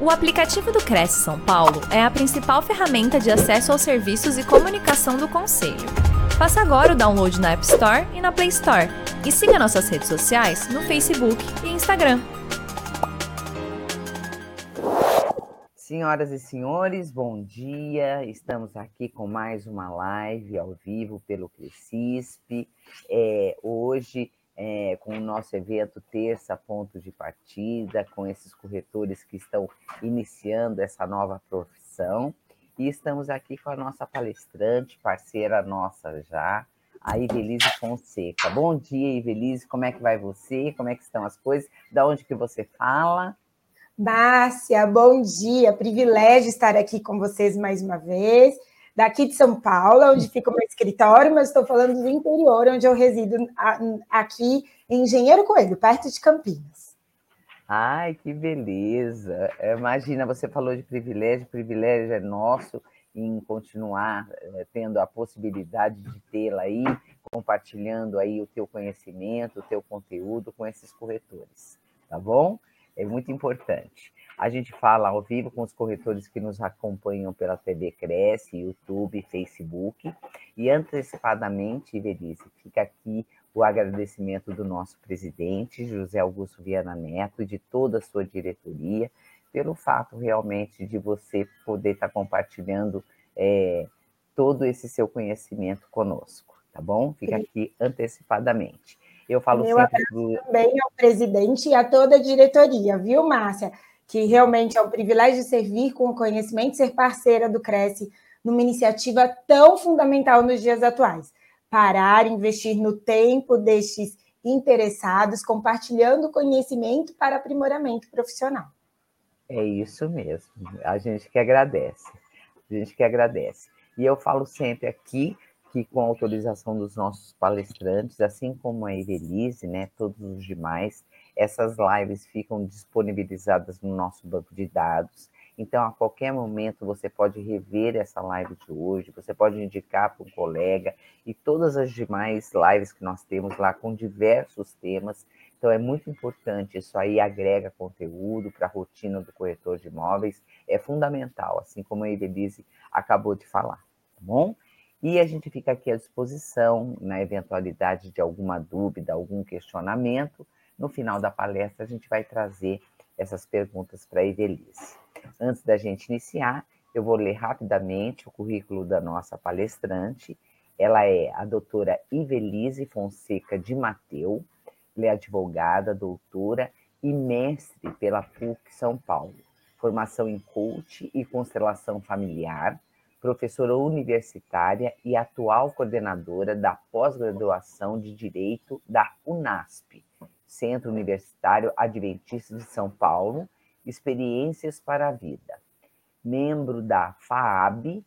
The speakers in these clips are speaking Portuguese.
O aplicativo do Cresce São Paulo é a principal ferramenta de acesso aos serviços e comunicação do Conselho. Faça agora o download na App Store e na Play Store. E siga nossas redes sociais no Facebook e Instagram. Senhoras e senhores, bom dia. Estamos aqui com mais uma live ao vivo pelo Crescisp. É, hoje é, com o nosso evento Terça Ponto de Partida, com esses corretores que estão iniciando essa nova profissão. E estamos aqui com a nossa palestrante, parceira nossa já, a Ivelise Fonseca. Bom dia, Ivelise, como é que vai você? Como é que estão as coisas? Da onde que você fala? Márcia, bom dia, privilégio estar aqui com vocês mais uma vez daqui de São Paulo, onde fica o meu escritório, mas estou falando do interior, onde eu resido aqui em Engenheiro Coelho, perto de Campinas. Ai, que beleza! Imagina, você falou de privilégio, privilégio é nosso em continuar é, tendo a possibilidade de tê-la aí, compartilhando aí o teu conhecimento, o teu conteúdo com esses corretores, tá bom? É muito importante. A gente fala ao vivo com os corretores que nos acompanham pela TV Cresce, YouTube, Facebook. E antecipadamente, Ivelisse, fica aqui o agradecimento do nosso presidente, José Augusto Viana Neto, e de toda a sua diretoria, pelo fato realmente de você poder estar compartilhando é, todo esse seu conhecimento conosco, tá bom? Fica aqui antecipadamente. Eu falo Meu sempre do... também ao presidente e a toda a diretoria, viu, Márcia? Que realmente é um privilégio servir com o conhecimento, ser parceira do Cresce numa iniciativa tão fundamental nos dias atuais. Parar, investir no tempo destes interessados, compartilhando conhecimento para aprimoramento profissional. É isso mesmo. A gente que agradece. A gente que agradece. E eu falo sempre aqui que, com autorização dos nossos palestrantes, assim como a Evelise, né, todos os demais, essas lives ficam disponibilizadas no nosso banco de dados. Então, a qualquer momento, você pode rever essa live de hoje, você pode indicar para um colega e todas as demais lives que nós temos lá com diversos temas. Então, é muito importante, isso aí agrega conteúdo para a rotina do corretor de imóveis, é fundamental, assim como a Evelise acabou de falar, tá bom? E a gente fica aqui à disposição na eventualidade de alguma dúvida, algum questionamento no final da palestra, a gente vai trazer essas perguntas para a Evelise. Antes da gente iniciar, eu vou ler rapidamente o currículo da nossa palestrante. Ela é a doutora Ivelise Fonseca de Mateu, ela é advogada, doutora e mestre pela PUC São Paulo. Formação em coach e constelação familiar, professora universitária e atual coordenadora da pós-graduação de Direito da UNASP, Centro Universitário Adventista de São Paulo, Experiências para a Vida. Membro da FAAB,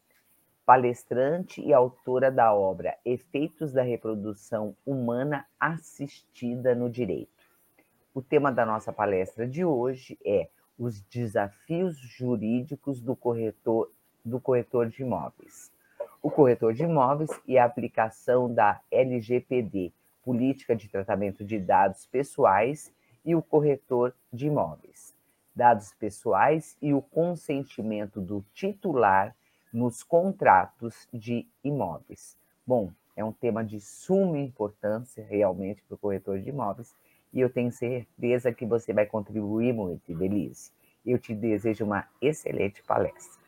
palestrante e autora da obra Efeitos da Reprodução Humana Assistida no Direito. O tema da nossa palestra de hoje é os desafios jurídicos do corretor, do corretor de imóveis. O corretor de imóveis e a aplicação da LGPD, política de tratamento de dados pessoais e o corretor de imóveis. Dados pessoais e o consentimento do titular nos contratos de imóveis. Bom, é um tema de suma importância realmente para o corretor de imóveis e eu tenho certeza que você vai contribuir muito, Belize. Eu te desejo uma excelente palestra.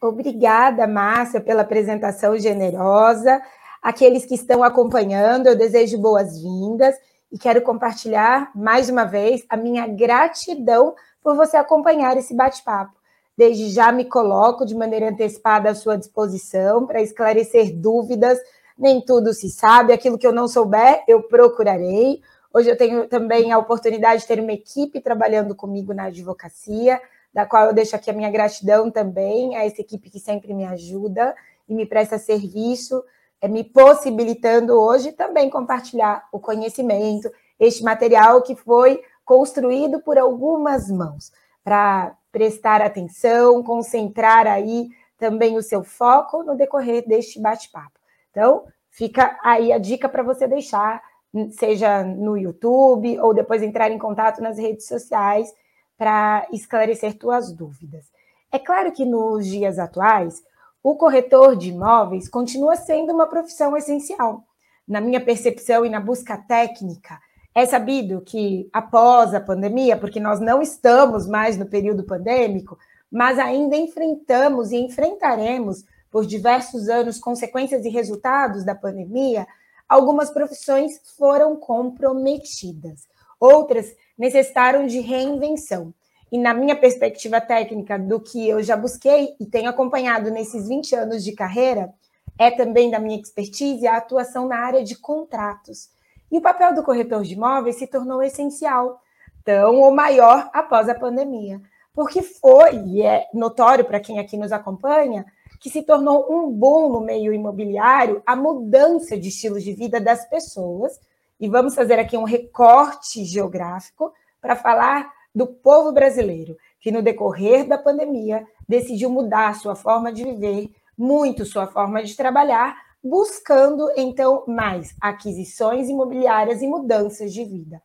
Obrigada, Márcia, pela apresentação generosa aqueles que estão acompanhando, eu desejo boas-vindas e quero compartilhar mais uma vez a minha gratidão por você acompanhar esse bate-papo. Desde já me coloco de maneira antecipada à sua disposição para esclarecer dúvidas. Nem tudo se sabe, aquilo que eu não souber, eu procurarei. Hoje eu tenho também a oportunidade de ter uma equipe trabalhando comigo na advocacia, da qual eu deixo aqui a minha gratidão também a essa equipe que sempre me ajuda e me presta serviço me possibilitando hoje também compartilhar o conhecimento, este material que foi construído por algumas mãos, para prestar atenção, concentrar aí também o seu foco no decorrer deste bate-papo. Então, fica aí a dica para você deixar, seja no YouTube ou depois entrar em contato nas redes sociais, para esclarecer tuas dúvidas. É claro que nos dias atuais, o corretor de imóveis continua sendo uma profissão essencial. Na minha percepção e na busca técnica, é sabido que após a pandemia, porque nós não estamos mais no período pandêmico, mas ainda enfrentamos e enfrentaremos por diversos anos consequências e resultados da pandemia, algumas profissões foram comprometidas, outras necessitaram de reinvenção. E na minha perspectiva técnica do que eu já busquei e tenho acompanhado nesses 20 anos de carreira, é também da minha expertise a atuação na área de contratos. E o papel do corretor de imóveis se tornou essencial, tão ou maior após a pandemia, porque foi, e é notório para quem aqui nos acompanha, que se tornou um boom no meio imobiliário a mudança de estilo de vida das pessoas. E vamos fazer aqui um recorte geográfico para falar do povo brasileiro, que no decorrer da pandemia decidiu mudar sua forma de viver, muito sua forma de trabalhar, buscando então mais aquisições imobiliárias e mudanças de vida.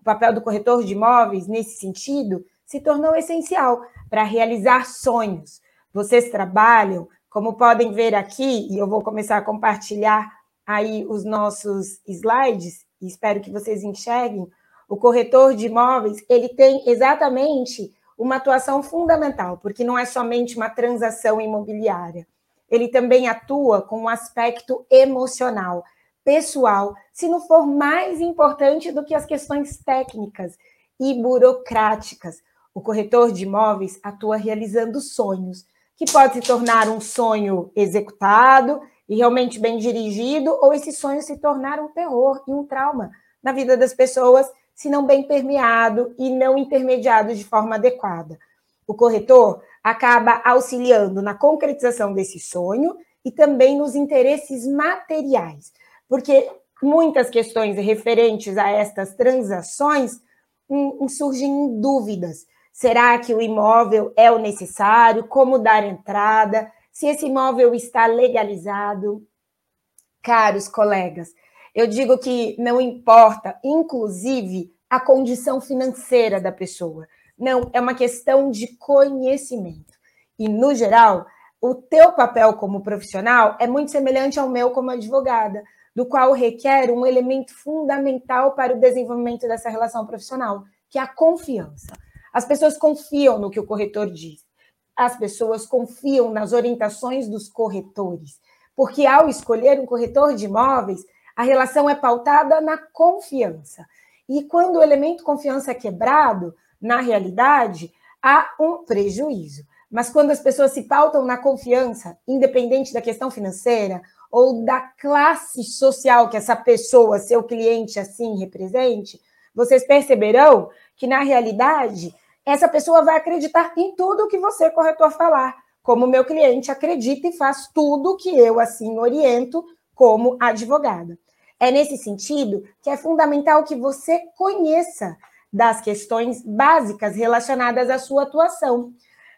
O papel do corretor de imóveis, nesse sentido, se tornou essencial para realizar sonhos. Vocês trabalham, como podem ver aqui, e eu vou começar a compartilhar aí os nossos slides, espero que vocês enxerguem o corretor de imóveis, ele tem exatamente uma atuação fundamental, porque não é somente uma transação imobiliária. Ele também atua com um aspecto emocional, pessoal, se não for mais importante do que as questões técnicas e burocráticas. O corretor de imóveis atua realizando sonhos, que pode se tornar um sonho executado e realmente bem dirigido, ou esse sonho se tornar um terror e um trauma na vida das pessoas se não bem permeado e não intermediado de forma adequada. O corretor acaba auxiliando na concretização desse sonho e também nos interesses materiais, porque muitas questões referentes a estas transações hum, surgem dúvidas. Será que o imóvel é o necessário? Como dar entrada? Se esse imóvel está legalizado? Caros colegas, eu digo que não importa, inclusive, a condição financeira da pessoa. Não, é uma questão de conhecimento. E, no geral, o teu papel como profissional é muito semelhante ao meu como advogada, do qual requer um elemento fundamental para o desenvolvimento dessa relação profissional, que é a confiança. As pessoas confiam no que o corretor diz. As pessoas confiam nas orientações dos corretores, porque ao escolher um corretor de imóveis, a relação é pautada na confiança. E quando o elemento confiança é quebrado, na realidade, há um prejuízo. Mas quando as pessoas se pautam na confiança, independente da questão financeira ou da classe social que essa pessoa, seu cliente, assim represente, vocês perceberão que, na realidade, essa pessoa vai acreditar em tudo que você, corretor, falar. Como meu cliente acredita e faz tudo que eu, assim, oriento como advogada. É nesse sentido que é fundamental que você conheça das questões básicas relacionadas à sua atuação.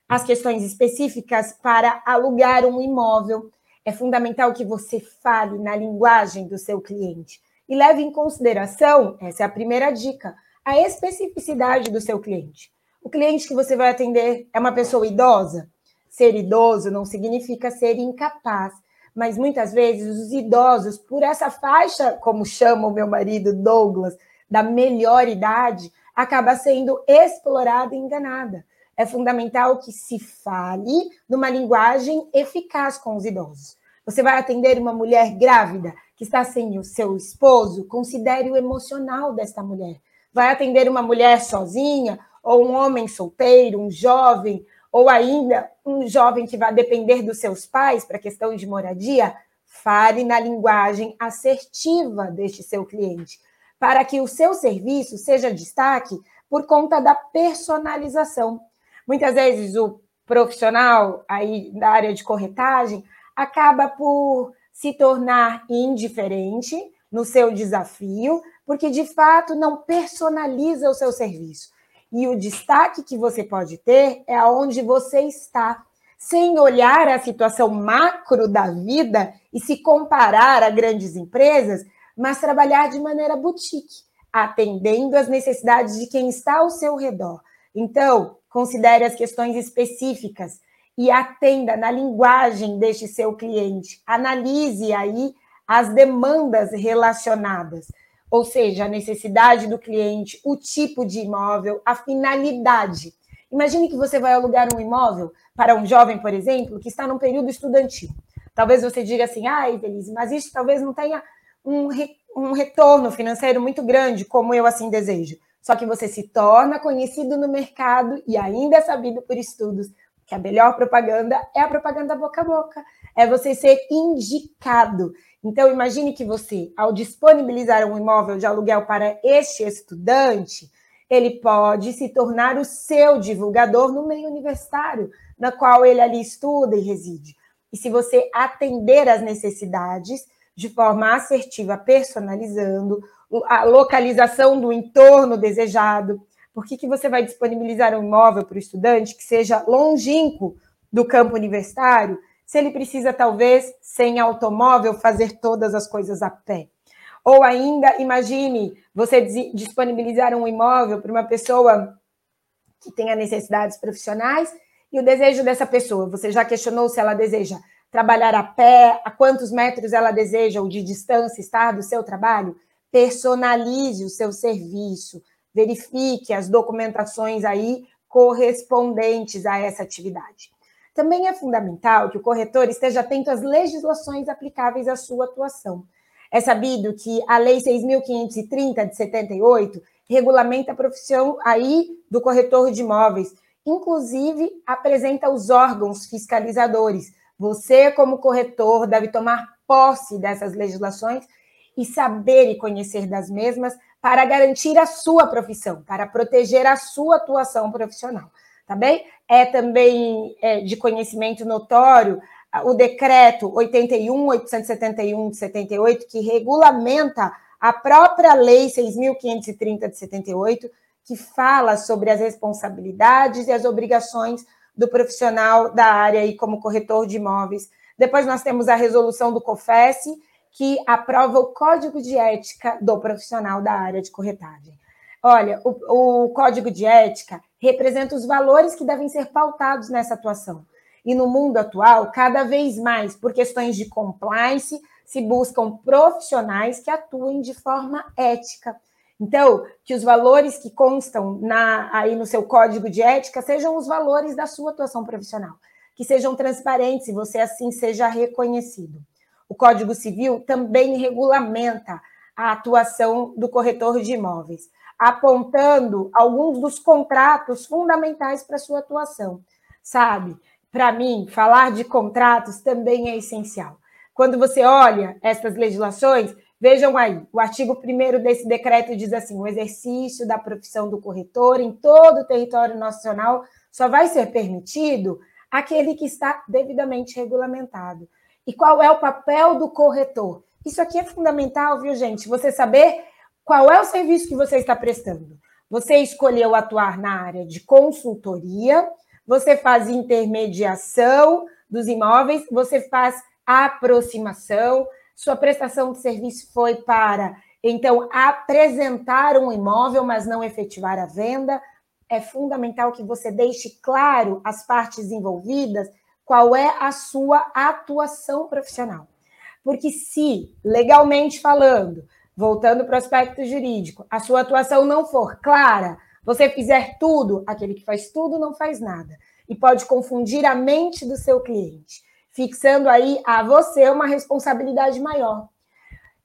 As questões específicas para alugar um imóvel. É fundamental que você fale na linguagem do seu cliente e leve em consideração, essa é a primeira dica, a especificidade do seu cliente. O cliente que você vai atender é uma pessoa idosa? Ser idoso não significa ser incapaz mas muitas vezes os idosos, por essa faixa, como chama o meu marido Douglas, da melhor idade, acaba sendo explorada e enganada. É fundamental que se fale numa linguagem eficaz com os idosos. Você vai atender uma mulher grávida que está sem o seu esposo, considere o emocional desta mulher. Vai atender uma mulher sozinha ou um homem solteiro, um jovem, ou ainda um jovem que vai depender dos seus pais para questão de moradia, fale na linguagem assertiva deste seu cliente, para que o seu serviço seja destaque por conta da personalização. Muitas vezes o profissional aí da área de corretagem acaba por se tornar indiferente no seu desafio, porque de fato não personaliza o seu serviço. E o destaque que você pode ter é aonde você está, sem olhar a situação macro da vida e se comparar a grandes empresas, mas trabalhar de maneira boutique, atendendo às necessidades de quem está ao seu redor. Então, considere as questões específicas e atenda na linguagem deste seu cliente. Analise aí as demandas relacionadas, ou seja, a necessidade do cliente, o tipo de imóvel, a finalidade. Imagine que você vai alugar um imóvel para um jovem, por exemplo, que está num período estudantil. Talvez você diga assim, ai, Feliz, mas isso talvez não tenha um, re, um retorno financeiro muito grande, como eu assim desejo. Só que você se torna conhecido no mercado e ainda é sabido por estudos que a melhor propaganda é a propaganda boca a boca, é você ser indicado. Então, imagine que você, ao disponibilizar um imóvel de aluguel para este estudante, ele pode se tornar o seu divulgador no meio universitário, na qual ele ali estuda e reside. E se você atender às necessidades de forma assertiva, personalizando a localização do entorno desejado, por que, que você vai disponibilizar um imóvel para o estudante que seja longínquo do campo universitário, se ele precisa, talvez, sem automóvel, fazer todas as coisas a pé? Ou ainda, imagine você disponibilizar um imóvel para uma pessoa que tenha necessidades profissionais e o desejo dessa pessoa. Você já questionou se ela deseja trabalhar a pé, a quantos metros ela deseja ou de distância estar do seu trabalho? Personalize o seu serviço, verifique as documentações aí correspondentes a essa atividade. Também é fundamental que o corretor esteja atento às legislações aplicáveis à sua atuação. É sabido que a Lei 6.530 de 78 regulamenta a profissão aí do corretor de imóveis, inclusive apresenta os órgãos fiscalizadores. Você, como corretor, deve tomar posse dessas legislações e saber e conhecer das mesmas para garantir a sua profissão, para proteger a sua atuação profissional, tá bem? É também é, de conhecimento notório o decreto 81.871 de 78, que regulamenta a própria lei 6.530 de 78, que fala sobre as responsabilidades e as obrigações do profissional da área e como corretor de imóveis. Depois nós temos a resolução do COFES, que aprova o código de ética do profissional da área de corretagem. Olha, o, o código de ética representa os valores que devem ser pautados nessa atuação. E no mundo atual, cada vez mais, por questões de compliance, se buscam profissionais que atuem de forma ética. Então, que os valores que constam na, aí no seu código de ética sejam os valores da sua atuação profissional, que sejam transparentes e você assim seja reconhecido. O Código Civil também regulamenta a atuação do corretor de imóveis, apontando alguns dos contratos fundamentais para sua atuação. Sabe, para mim, falar de contratos também é essencial. Quando você olha essas legislações, vejam aí, o artigo 1 desse decreto diz assim: o exercício da profissão do corretor em todo o território nacional só vai ser permitido aquele que está devidamente regulamentado. E qual é o papel do corretor? Isso aqui é fundamental, viu, gente? Você saber qual é o serviço que você está prestando. Você escolheu atuar na área de consultoria, você faz intermediação dos imóveis, você faz aproximação, sua prestação de serviço foi para, então, apresentar um imóvel, mas não efetivar a venda. É fundamental que você deixe claro às partes envolvidas qual é a sua atuação profissional. Porque se, legalmente falando, voltando para o aspecto jurídico, a sua atuação não for clara, você fizer tudo, aquele que faz tudo não faz nada. E pode confundir a mente do seu cliente, fixando aí a você uma responsabilidade maior.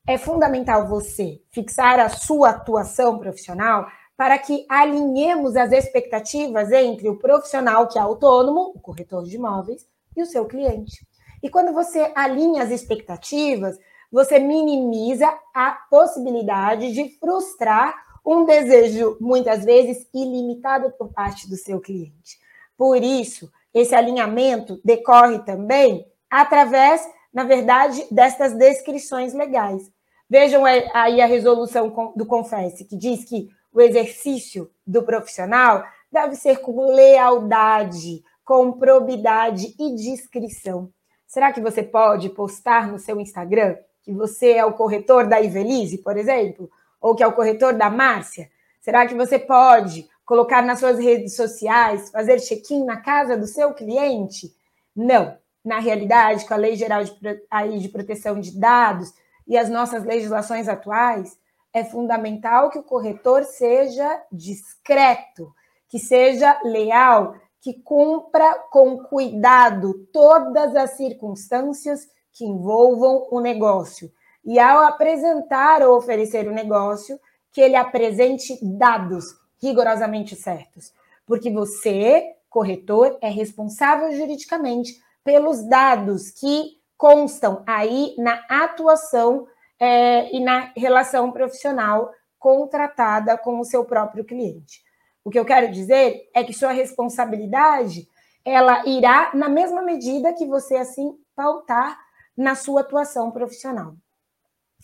É fundamental você fixar a sua atuação profissional para que alinhemos as expectativas entre o profissional que é autônomo, o corretor de imóveis, e o seu cliente. E quando você alinha as expectativas, você minimiza a possibilidade de frustrar um desejo, muitas vezes, ilimitado por parte do seu cliente. Por isso, esse alinhamento decorre também através, na verdade, destas descrições legais. Vejam aí a resolução do Confesse, que diz que o exercício do profissional deve ser com lealdade, com probidade e discrição. Será que você pode postar no seu Instagram que você é o corretor da Ivelise, por exemplo? Ou que é o corretor da Márcia? Será que você pode colocar nas suas redes sociais, fazer check-in na casa do seu cliente? Não. Na realidade, com a Lei Geral de, aí, de Proteção de Dados e as nossas legislações atuais, é fundamental que o corretor seja discreto, que seja leal, que cumpra com cuidado todas as circunstâncias que envolvam o negócio. E ao apresentar ou oferecer o negócio, que ele apresente dados rigorosamente certos. Porque você, corretor, é responsável juridicamente pelos dados que constam aí na atuação é, e na relação profissional contratada com o seu próprio cliente. O que eu quero dizer é que sua responsabilidade ela irá na mesma medida que você assim pautar na sua atuação profissional.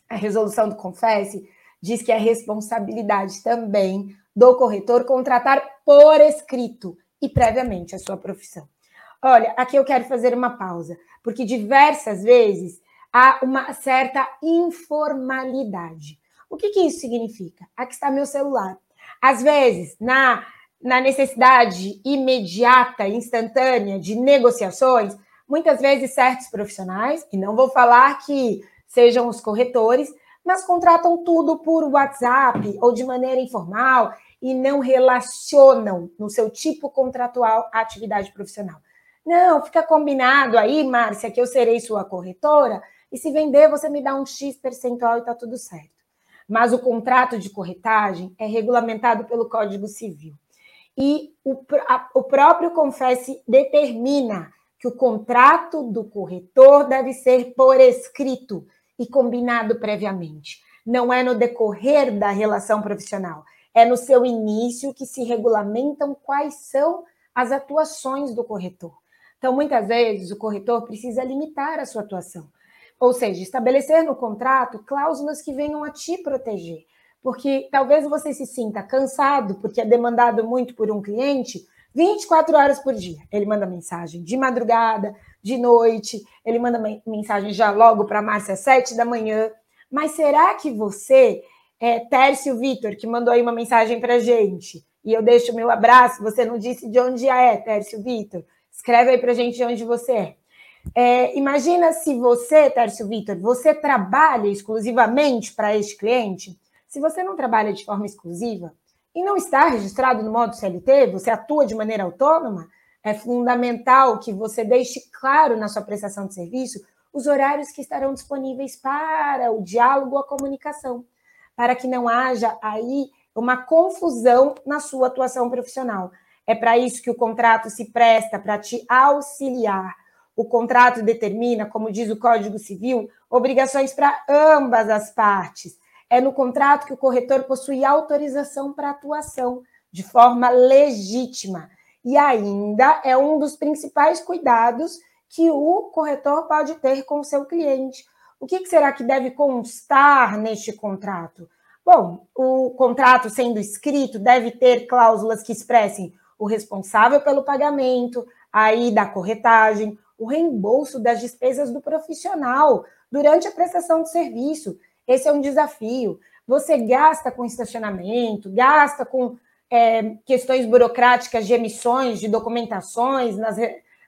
A resolução do Confesse diz que é responsabilidade também do corretor contratar por escrito e previamente a sua profissão. Olha, aqui eu quero fazer uma pausa, porque diversas vezes há uma certa informalidade. O que, que isso significa? Aqui está meu celular. Às vezes, na, na necessidade imediata, instantânea de negociações, muitas vezes certos profissionais, e não vou falar que sejam os corretores, mas contratam tudo por WhatsApp ou de maneira informal e não relacionam no seu tipo contratual a atividade profissional. Não, fica combinado aí, Márcia, que eu serei sua corretora e se vender você me dá um X percentual e tá tudo certo. Mas o contrato de corretagem é regulamentado pelo Código Civil. E o, a, o próprio Confesse determina que o contrato do corretor deve ser por escrito e combinado previamente. Não é no decorrer da relação profissional, é no seu início que se regulamentam quais são as atuações do corretor. Então, muitas vezes, o corretor precisa limitar a sua atuação. Ou seja, estabelecer no contrato cláusulas que venham a te proteger. Porque talvez você se sinta cansado, porque é demandado muito por um cliente, 24 horas por dia. Ele manda mensagem de madrugada, de noite, ele manda mensagem já logo para Márcia às 7 da manhã. Mas será que você, é, Tércio Vitor, que mandou aí uma mensagem para gente, e eu deixo o meu abraço, você não disse de onde é, Tércio Vitor? Escreve aí para gente de onde você é. É, imagina se você, Tércio Vitor, você trabalha exclusivamente para este cliente. Se você não trabalha de forma exclusiva e não está registrado no modo CLT, você atua de maneira autônoma, é fundamental que você deixe claro na sua prestação de serviço os horários que estarão disponíveis para o diálogo, a comunicação, para que não haja aí uma confusão na sua atuação profissional. É para isso que o contrato se presta, para te auxiliar o contrato determina, como diz o Código Civil, obrigações para ambas as partes. É no contrato que o corretor possui autorização para atuação de forma legítima. E ainda é um dos principais cuidados que o corretor pode ter com o seu cliente. O que será que deve constar neste contrato? Bom, o contrato sendo escrito deve ter cláusulas que expressem o responsável pelo pagamento, aí da corretagem, o reembolso das despesas do profissional durante a prestação de serviço. Esse é um desafio. Você gasta com estacionamento, gasta com é, questões burocráticas de emissões, de documentações nas,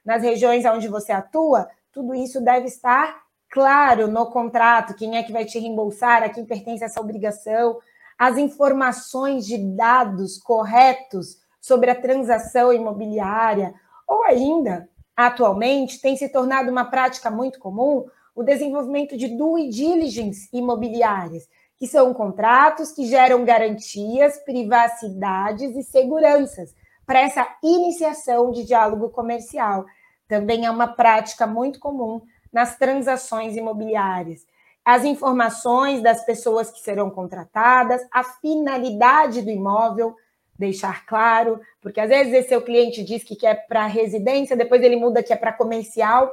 nas regiões onde você atua, tudo isso deve estar claro no contrato, quem é que vai te reembolsar, a quem pertence essa obrigação, as informações de dados corretos sobre a transação imobiliária, ou ainda Atualmente, tem se tornado uma prática muito comum o desenvolvimento de due diligence imobiliárias, que são contratos que geram garantias, privacidades e seguranças para essa iniciação de diálogo comercial. Também é uma prática muito comum nas transações imobiliárias. As informações das pessoas que serão contratadas, a finalidade do imóvel, deixar claro, porque às vezes esse seu cliente diz que quer para residência, depois ele muda que é para comercial,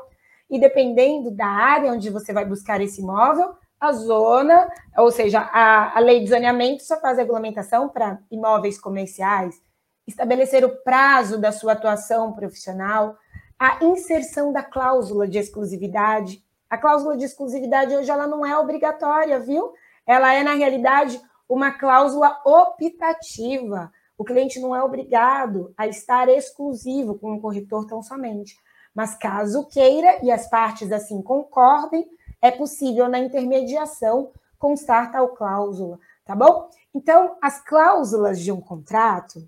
e dependendo da área onde você vai buscar esse imóvel, a zona, ou seja, a, a lei de zoneamento só faz regulamentação para imóveis comerciais, estabelecer o prazo da sua atuação profissional, a inserção da cláusula de exclusividade. A cláusula de exclusividade hoje ela não é obrigatória, viu? Ela é, na realidade, uma cláusula optativa O cliente não é obrigado a estar exclusivo com um corretor tão somente. Mas caso queira e as partes assim concordem, é possível na intermediação constar tal cláusula, tá bom? Então, as cláusulas de um contrato,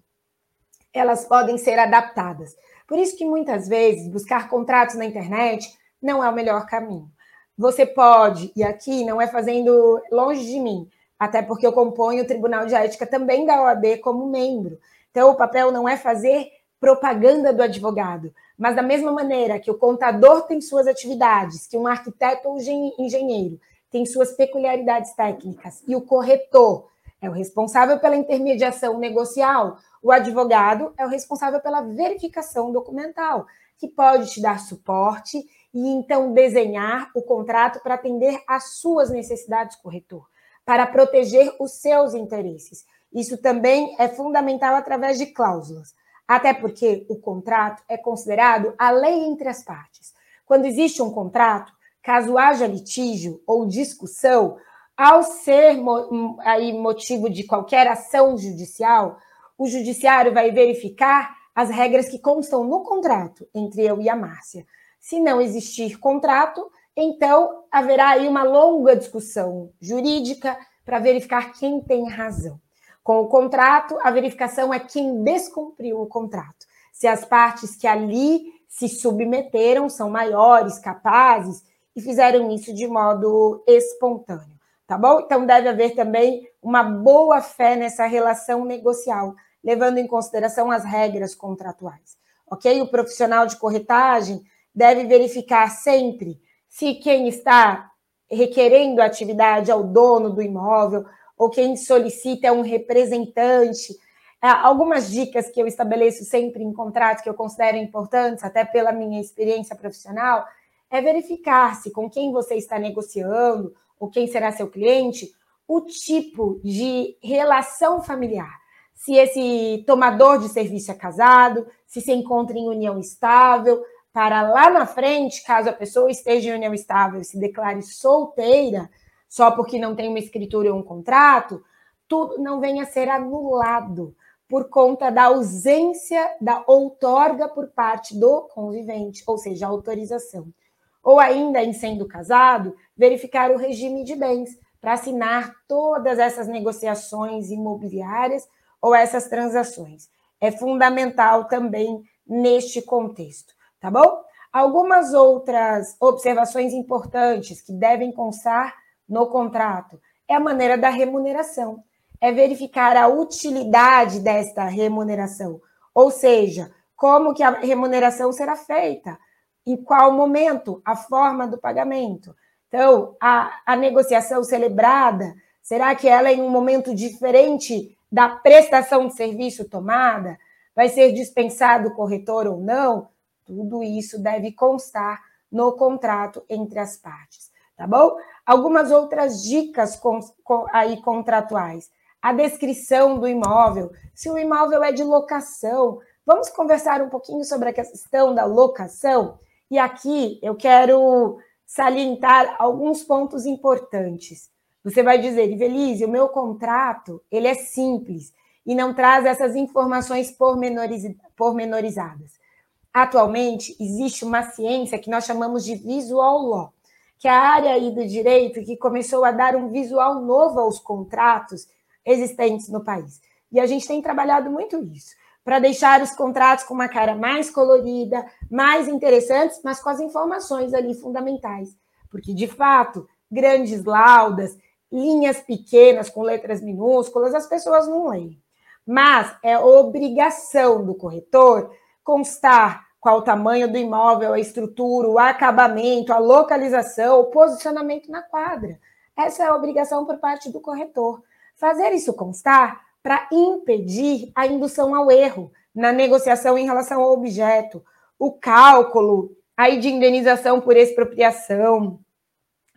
elas podem ser adaptadas. Por isso que muitas vezes buscar contratos na internet não é o melhor caminho. Você pode, e aqui não é fazendo longe de mim, até porque eu componho o Tribunal de Ética também da OAB como membro. Então, o papel não é fazer propaganda do advogado, mas da mesma maneira que o contador tem suas atividades, que um arquiteto ou engenheiro tem suas peculiaridades técnicas, e o corretor é o responsável pela intermediação negocial, o advogado é o responsável pela verificação documental, que pode te dar suporte e então desenhar o contrato para atender às suas necessidades, corretor, para proteger os seus interesses. Isso também é fundamental através de cláusulas, até porque o contrato é considerado a lei entre as partes. Quando existe um contrato, caso haja litígio ou discussão, ao ser aí motivo de qualquer ação judicial, o judiciário vai verificar as regras que constam no contrato entre eu e a Márcia. Se não existir contrato, então haverá aí uma longa discussão jurídica para verificar quem tem razão. Com o contrato, a verificação é quem descumpriu o contrato. Se as partes que ali se submeteram são maiores, capazes e fizeram isso de modo espontâneo tá bom? Então deve haver também uma boa fé nessa relação negocial, levando em consideração as regras contratuais, ok? O profissional de corretagem deve verificar sempre se quem está requerendo a atividade é o dono do imóvel ou quem solicita é um representante. Algumas dicas que eu estabeleço sempre em contrato que eu considero importantes, até pela minha experiência profissional, é verificar se com quem você está negociando ou quem será seu cliente, o tipo de relação familiar. Se esse tomador de serviço é casado, se se encontra em união estável, para lá na frente, caso a pessoa esteja em união estável e se declare solteira, só porque não tem uma escritura ou um contrato, tudo não venha a ser anulado por conta da ausência da outorga por parte do convivente, ou seja, a autorização ou ainda em sendo casado, verificar o regime de bens para assinar todas essas negociações imobiliárias ou essas transações. É fundamental também neste contexto, tá bom? Algumas outras observações importantes que devem constar no contrato é a maneira da remuneração, é verificar a utilidade desta remuneração, ou seja, como que a remuneração será feita, em qual momento, a forma do pagamento. Então, a, a negociação celebrada, será que ela é em um momento diferente da prestação de serviço tomada? Vai ser dispensado o corretor ou não? Tudo isso deve constar no contrato entre as partes, tá bom? Algumas outras dicas com, com, aí contratuais. A descrição do imóvel, se o imóvel é de locação. Vamos conversar um pouquinho sobre a questão da locação? E aqui eu quero salientar alguns pontos importantes. Você vai dizer, Ivelise, o meu contrato ele é simples e não traz essas informações pormenorizadas. Atualmente, existe uma ciência que nós chamamos de visual law, que a área aí do direito que começou a dar um visual novo aos contratos existentes no país. E a gente tem trabalhado muito isso para deixar os contratos com uma cara mais colorida, mais interessantes, mas com as informações ali fundamentais. Porque, de fato, grandes laudas, linhas pequenas com letras minúsculas, as pessoas não leem. Mas é obrigação do corretor constar qual o tamanho do imóvel, a estrutura, o acabamento, a localização, o posicionamento na quadra. Essa é a obrigação por parte do corretor. Fazer isso constar para impedir a indução ao erro na negociação em relação ao objeto, o cálculo aí de indenização por expropriação,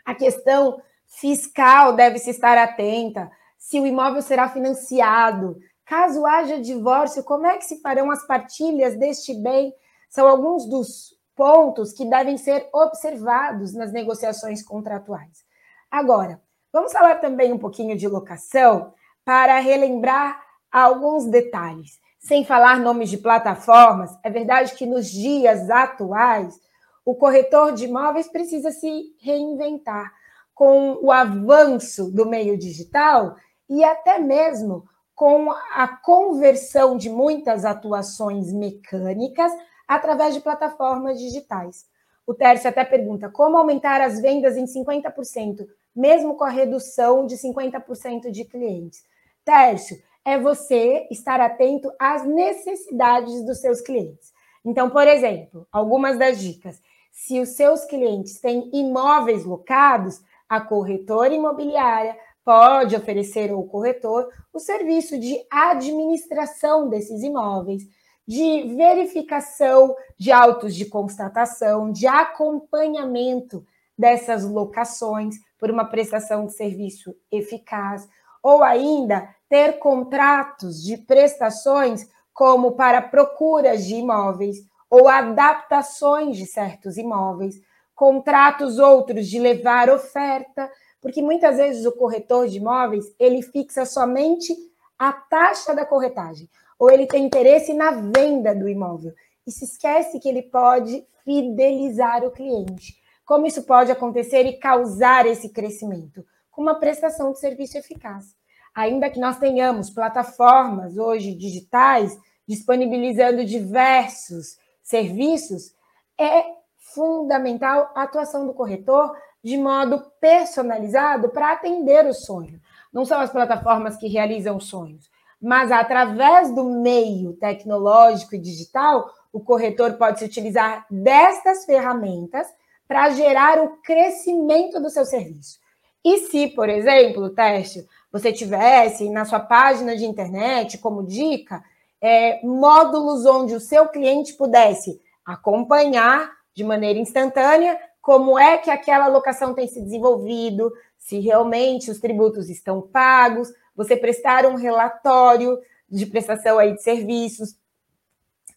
a questão fiscal deve se estar atenta, se o imóvel será financiado, caso haja divórcio, como é que se farão as partilhas deste bem? São alguns dos pontos que devem ser observados nas negociações contratuais. Agora, vamos falar também um pouquinho de locação, para relembrar alguns detalhes. Sem falar nomes de plataformas, é verdade que nos dias atuais o corretor de imóveis precisa se reinventar com o avanço do meio digital e até mesmo com a conversão de muitas atuações mecânicas através de plataformas digitais. O Tércio até pergunta como aumentar as vendas em 50%, mesmo com a redução de 50% de clientes. Tércio, é você estar atento às necessidades dos seus clientes. Então, por exemplo, algumas das dicas. Se os seus clientes têm imóveis locados, a corretora imobiliária pode oferecer ao corretor o serviço de administração desses imóveis, de verificação de autos de constatação, de acompanhamento dessas locações por uma prestação de serviço eficaz, ou ainda ter contratos de prestações como para procuras de imóveis ou adaptações de certos imóveis, contratos outros de levar oferta, porque muitas vezes o corretor de imóveis, ele fixa somente a taxa da corretagem, ou ele tem interesse na venda do imóvel e se esquece que ele pode fidelizar o cliente. Como isso pode acontecer e causar esse crescimento? Com uma prestação de serviço eficaz. Ainda que nós tenhamos plataformas hoje digitais disponibilizando diversos serviços, é fundamental a atuação do corretor de modo personalizado para atender o sonho. Não são as plataformas que realizam sonhos, mas através do meio tecnológico e digital, o corretor pode se utilizar destas ferramentas para gerar o crescimento do seu serviço. E se, por exemplo, teste, você tivesse na sua página de internet como dica é, módulos onde o seu cliente pudesse acompanhar de maneira instantânea como é que aquela locação tem se desenvolvido, se realmente os tributos estão pagos, você prestar um relatório de prestação aí de serviços.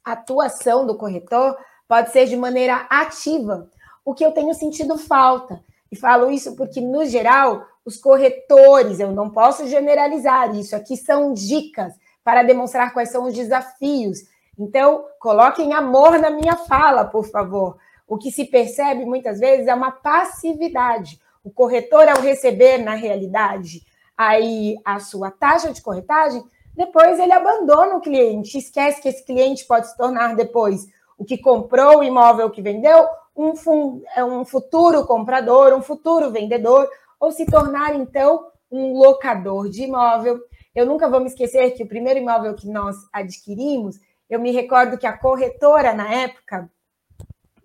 A atuação do corretor pode ser de maneira ativa, o que eu tenho sentido falta. E falo isso porque, no geral, os corretores, eu não posso generalizar isso, aqui são dicas para demonstrar quais são os desafios. Então, coloquem amor na minha fala, por favor. O que se percebe muitas vezes é uma passividade. O corretor, ao receber na realidade aí a sua taxa de corretagem, depois ele abandona o cliente, esquece que esse cliente pode se tornar depois o que comprou o imóvel que vendeu, um, é um futuro comprador, um futuro vendedor, ou se tornar então um locador de imóvel. Eu nunca vou me esquecer que o primeiro imóvel que nós adquirimos, eu me recordo que a corretora na época,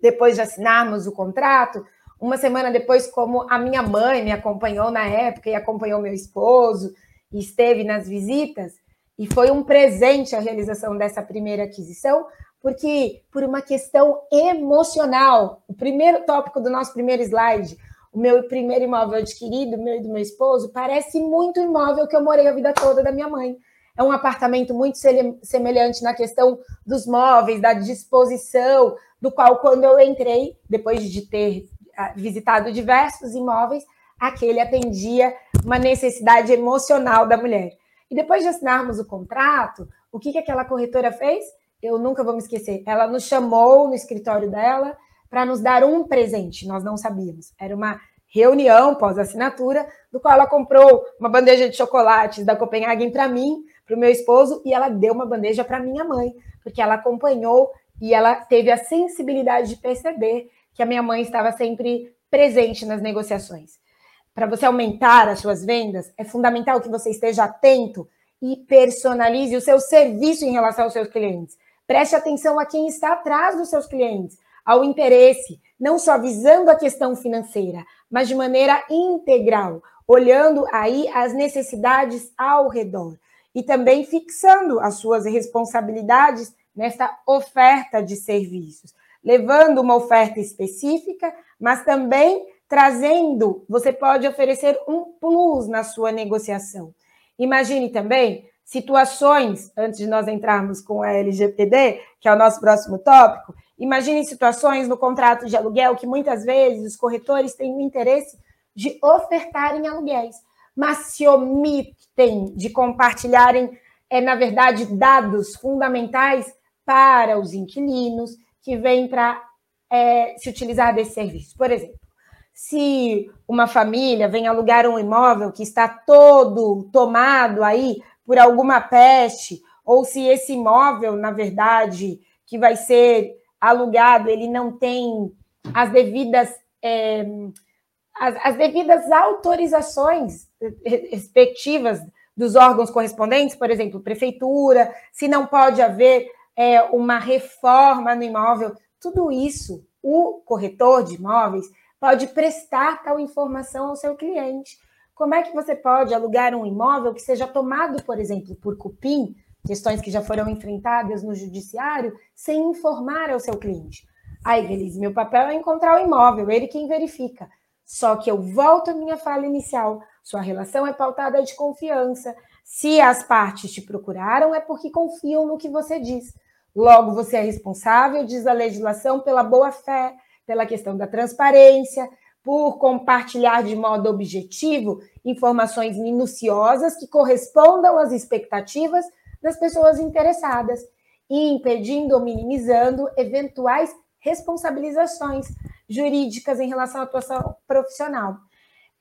depois de assinarmos o contrato, uma semana depois, como a minha mãe me acompanhou na época e acompanhou meu esposo e esteve nas visitas, e foi um presente a realização dessa primeira aquisição, porque por uma questão emocional, o primeiro tópico do nosso primeiro slide, o meu primeiro imóvel adquirido, meu e do meu esposo, parece muito imóvel que eu morei a vida toda da minha mãe. É um apartamento muito semelhante na questão dos móveis, da disposição, do qual, quando eu entrei, depois de ter visitado diversos imóveis, aquele atendia uma necessidade emocional da mulher. E depois de assinarmos o contrato, o que, que aquela corretora fez? Eu nunca vou me esquecer. Ela nos chamou no escritório dela para nos dar um presente. Nós não sabíamos. Era uma reunião pós-assinatura, do qual ela comprou uma bandeja de chocolates da Copenhagen para mim, para o meu esposo, e ela deu uma bandeja para minha mãe, porque ela acompanhou e ela teve a sensibilidade de perceber que a minha mãe estava sempre presente nas negociações. Para você aumentar as suas vendas, é fundamental que você esteja atento e personalize o seu serviço em relação aos seus clientes. Preste atenção a quem está atrás dos seus clientes, ao interesse, não só visando a questão financeira, mas de maneira integral, olhando aí as necessidades ao redor e também fixando as suas responsabilidades nesta oferta de serviços levando uma oferta específica, mas também trazendo, você pode oferecer um plus na sua negociação. Imagine também situações, antes de nós entrarmos com a LGPD, que é o nosso próximo tópico, imagine situações no contrato de aluguel que muitas vezes os corretores têm o interesse de ofertarem aluguéis, mas se omitem de compartilharem é, na verdade, dados fundamentais para os inquilinos que vêm para é, se utilizar desse serviço. Por exemplo, se uma família vem alugar um imóvel que está todo tomado aí por alguma peste, ou se esse imóvel, na verdade, que vai ser alugado, ele não tem as devidas é, as, as devidas autorizações respectivas dos órgãos correspondentes, por exemplo, prefeitura, se não pode haver é, uma reforma no imóvel, tudo isso o corretor de imóveis pode prestar tal informação ao seu cliente. Como é que você pode alugar um imóvel que seja tomado, por exemplo, por cupim, questões que já foram enfrentadas no judiciário, sem informar ao seu cliente? Aí, Belize, meu papel é encontrar o imóvel, ele quem verifica. Só que eu volto à minha fala inicial. Sua relação é pautada de confiança. Se as partes te procuraram, é porque confiam no que você diz. Logo, você é responsável, diz a legislação, pela boa-fé, pela questão da transparência, por compartilhar de modo objetivo informações minuciosas que correspondam às expectativas das pessoas interessadas, impedindo ou minimizando eventuais responsabilizações jurídicas em relação à atuação profissional.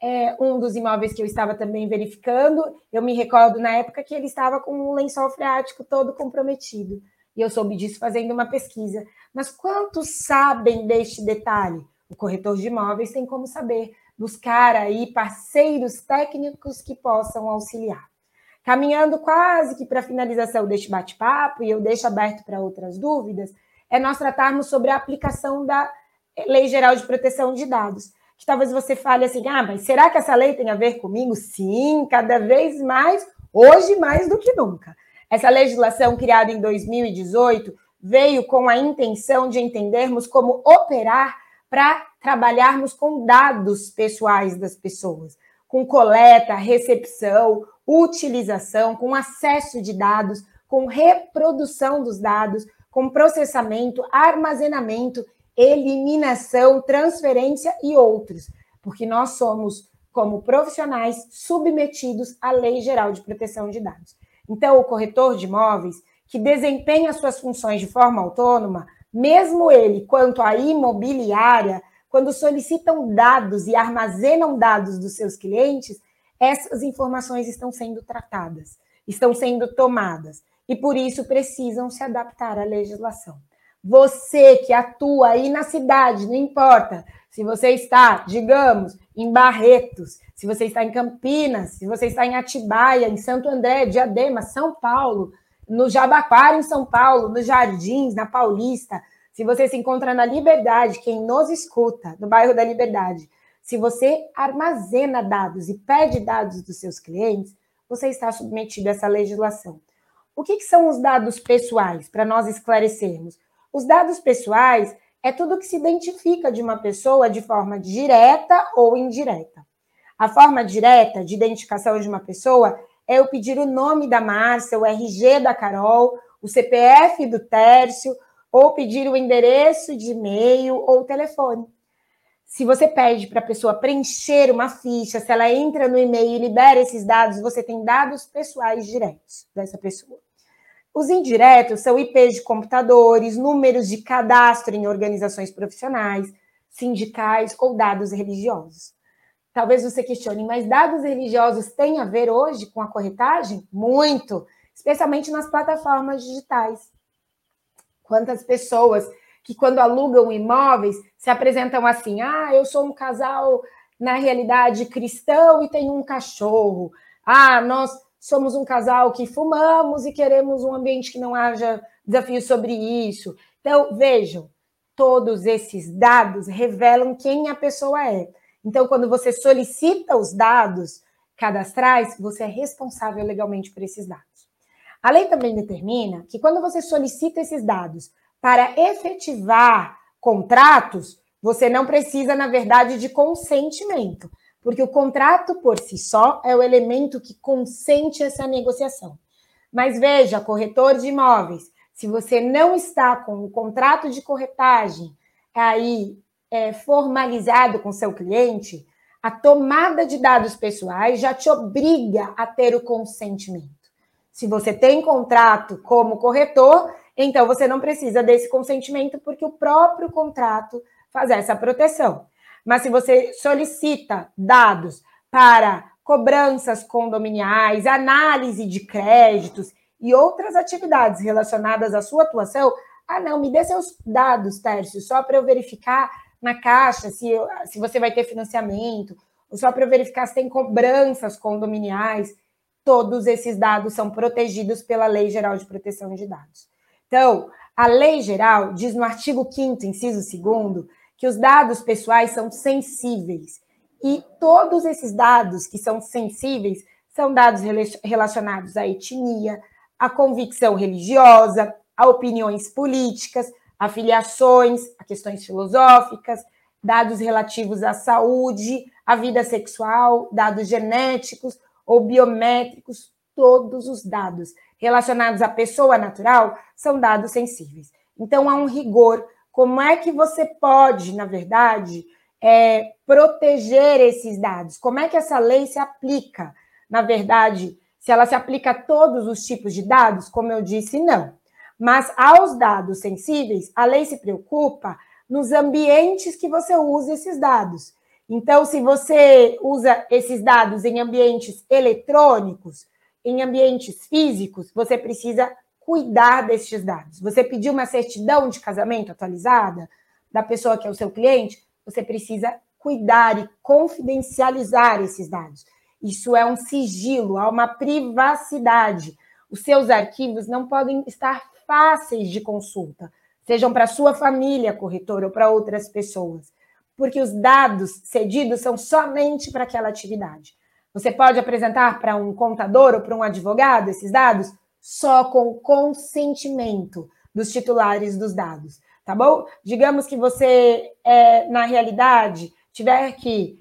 É, um dos imóveis que eu estava também verificando, eu me recordo na época que ele estava com um lençol freático todo comprometido. E eu soube disso fazendo uma pesquisa. Mas quantos sabem deste detalhe? O corretor de imóveis tem como saber, buscar aí parceiros técnicos que possam auxiliar. Caminhando quase que para a finalização deste bate-papo, e eu deixo aberto para outras dúvidas, é nós tratarmos sobre a aplicação da Lei Geral de Proteção de Dados. Que talvez você fale assim: ah, mas será que essa lei tem a ver comigo? Sim, cada vez mais, hoje mais do que nunca. Essa legislação, criada em 2018, veio com a intenção de entendermos como operar para trabalharmos com dados pessoais das pessoas, com coleta, recepção, utilização, com acesso de dados, com reprodução dos dados, com processamento, armazenamento, eliminação, transferência e outros, porque nós somos, como profissionais, submetidos à Lei Geral de Proteção de Dados. Então, o corretor de imóveis, que desempenha suas funções de forma autônoma, mesmo ele quanto a imobiliária, quando solicitam dados e armazenam dados dos seus clientes, essas informações estão sendo tratadas, estão sendo tomadas e por isso precisam se adaptar à legislação. Você que atua aí na cidade, não importa se você está, digamos, em Barretos, se você está em Campinas, se você está em Atibaia, em Santo André, Diadema, São Paulo, no Jabaquara, em São Paulo, nos Jardins, na Paulista, se você se encontra na Liberdade, quem nos escuta, no bairro da Liberdade, se você armazena dados e pede dados dos seus clientes, você está submetido a essa legislação. O que, que são os dados pessoais, para nós esclarecermos? Os dados pessoais é tudo que se identifica de uma pessoa de forma direta ou indireta. A forma direta de identificação de uma pessoa é eu pedir o nome da Márcia, o RG da Carol, o CPF do Tércio, ou pedir o endereço de e-mail ou telefone. Se você pede para a pessoa preencher uma ficha, se ela entra no e-mail e libera esses dados, você tem dados pessoais diretos dessa pessoa. Os indiretos são IPs de computadores, números de cadastro em organizações profissionais, sindicais ou dados religiosos. Talvez você questione, mas dados religiosos têm a ver hoje com a corretagem? Muito, especialmente nas plataformas digitais. Quantas pessoas que, quando alugam imóveis, se apresentam assim: ah, eu sou um casal, na realidade, cristão e tenho um cachorro. Ah, nós somos um casal que fumamos e queremos um ambiente que não haja desafios sobre isso. Então, vejam, todos esses dados revelam quem a pessoa é. Então, quando você solicita os dados cadastrais, você é responsável legalmente por esses dados. A lei também determina que quando você solicita esses dados para efetivar contratos, você não precisa, na verdade, de consentimento porque o contrato por si só é o elemento que consente essa negociação. Mas veja, corretor de imóveis, se você não está com o contrato de corretagem aí é, formalizado com seu cliente, a tomada de dados pessoais já te obriga a ter o consentimento. Se você tem contrato como corretor, então você não precisa desse consentimento, porque o próprio contrato faz essa proteção. Mas se você solicita dados para cobranças condominiais, análise de créditos e outras atividades relacionadas à sua atuação, ah, não, me dê seus dados, Tércio, só para eu verificar na caixa se, eu, se você vai ter financiamento, ou só para eu verificar se tem cobranças condominiais. Todos esses dados são protegidos pela Lei Geral de Proteção de Dados. Então, a Lei Geral diz no artigo 5, inciso 2, que os dados pessoais são sensíveis. E todos esses dados que são sensíveis são dados relacionados à etnia, à convicção religiosa, a opiniões políticas, a filiações, a questões filosóficas, dados relativos à saúde, à vida sexual, dados genéticos ou biométricos, todos os dados relacionados à pessoa natural são dados sensíveis. Então, há um rigor. Como é que você pode, na verdade, é, proteger esses dados? Como é que essa lei se aplica? Na verdade, se ela se aplica a todos os tipos de dados, como eu disse, não. Mas aos dados sensíveis, a lei se preocupa nos ambientes que você usa esses dados. Então, se você usa esses dados em ambientes eletrônicos, em ambientes físicos, você precisa cuidar desses dados. Você pediu uma certidão de casamento atualizada da pessoa que é o seu cliente, você precisa cuidar e confidencializar esses dados. Isso é um sigilo, há uma privacidade. Os seus arquivos não podem estar fáceis de consulta, sejam para sua família, corretor, ou para outras pessoas, porque os dados cedidos são somente para aquela atividade. Você pode apresentar para um contador ou para um advogado esses dados só com consentimento dos titulares dos dados, tá bom? Digamos que você, é, na realidade, tiver que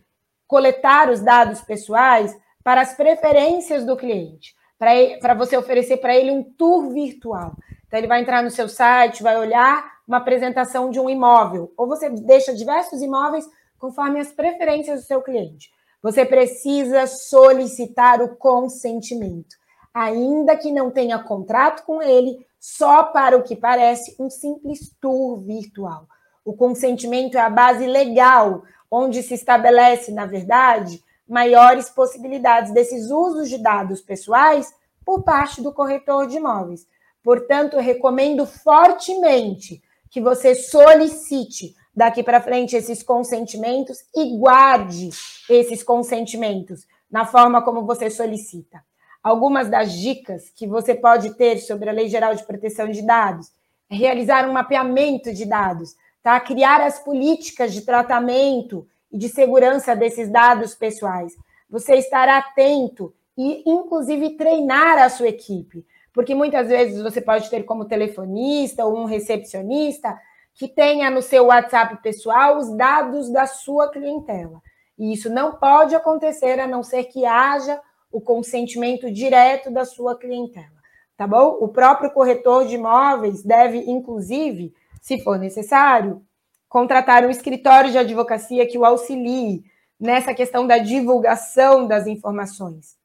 coletar os dados pessoais para as preferências do cliente, para você oferecer para ele um tour virtual. Então, ele vai entrar no seu site, vai olhar uma apresentação de um imóvel, ou você deixa diversos imóveis conforme as preferências do seu cliente. Você precisa solicitar o consentimento, ainda que não tenha contrato com ele, só para o que parece um simples tour virtual. O consentimento é a base legal onde se estabelece, na verdade, maiores possibilidades desses usos de dados pessoais por parte do corretor de imóveis. Portanto, recomendo fortemente que você solicite daqui para frente esses consentimentos e guarde esses consentimentos na forma como você solicita. Algumas das dicas que você pode ter sobre a Lei Geral de Proteção de Dados é realizar um mapeamento de dados, tá? Criar as políticas de tratamento e de segurança desses dados pessoais. Você estar atento e, inclusive, treinar a sua equipe, porque muitas vezes você pode ter como telefonista ou um recepcionista que tenha no seu WhatsApp pessoal os dados da sua clientela. E isso não pode acontecer a não ser que haja o consentimento direto da sua clientela, tá bom? O próprio corretor de imóveis deve, inclusive, se for necessário, contratar um escritório de advocacia que o auxilie nessa questão da divulgação das informações.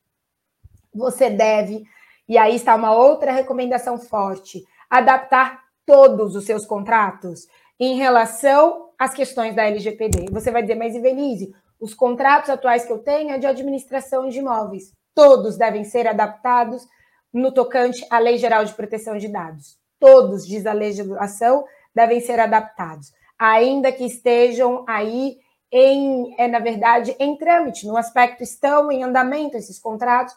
Você deve, e aí está uma outra recomendação forte, adaptar todos os seus contratos em relação às questões da LGPD. Você vai dizer, mas Ivelise, os contratos atuais que eu tenho é de administração de imóveis. Todos devem ser adaptados no tocante à Lei Geral de Proteção de Dados. Todos, diz a legislação, devem ser adaptados, ainda que estejam aí em, é, na verdade, em trâmite, no aspecto estão em andamento esses contratos,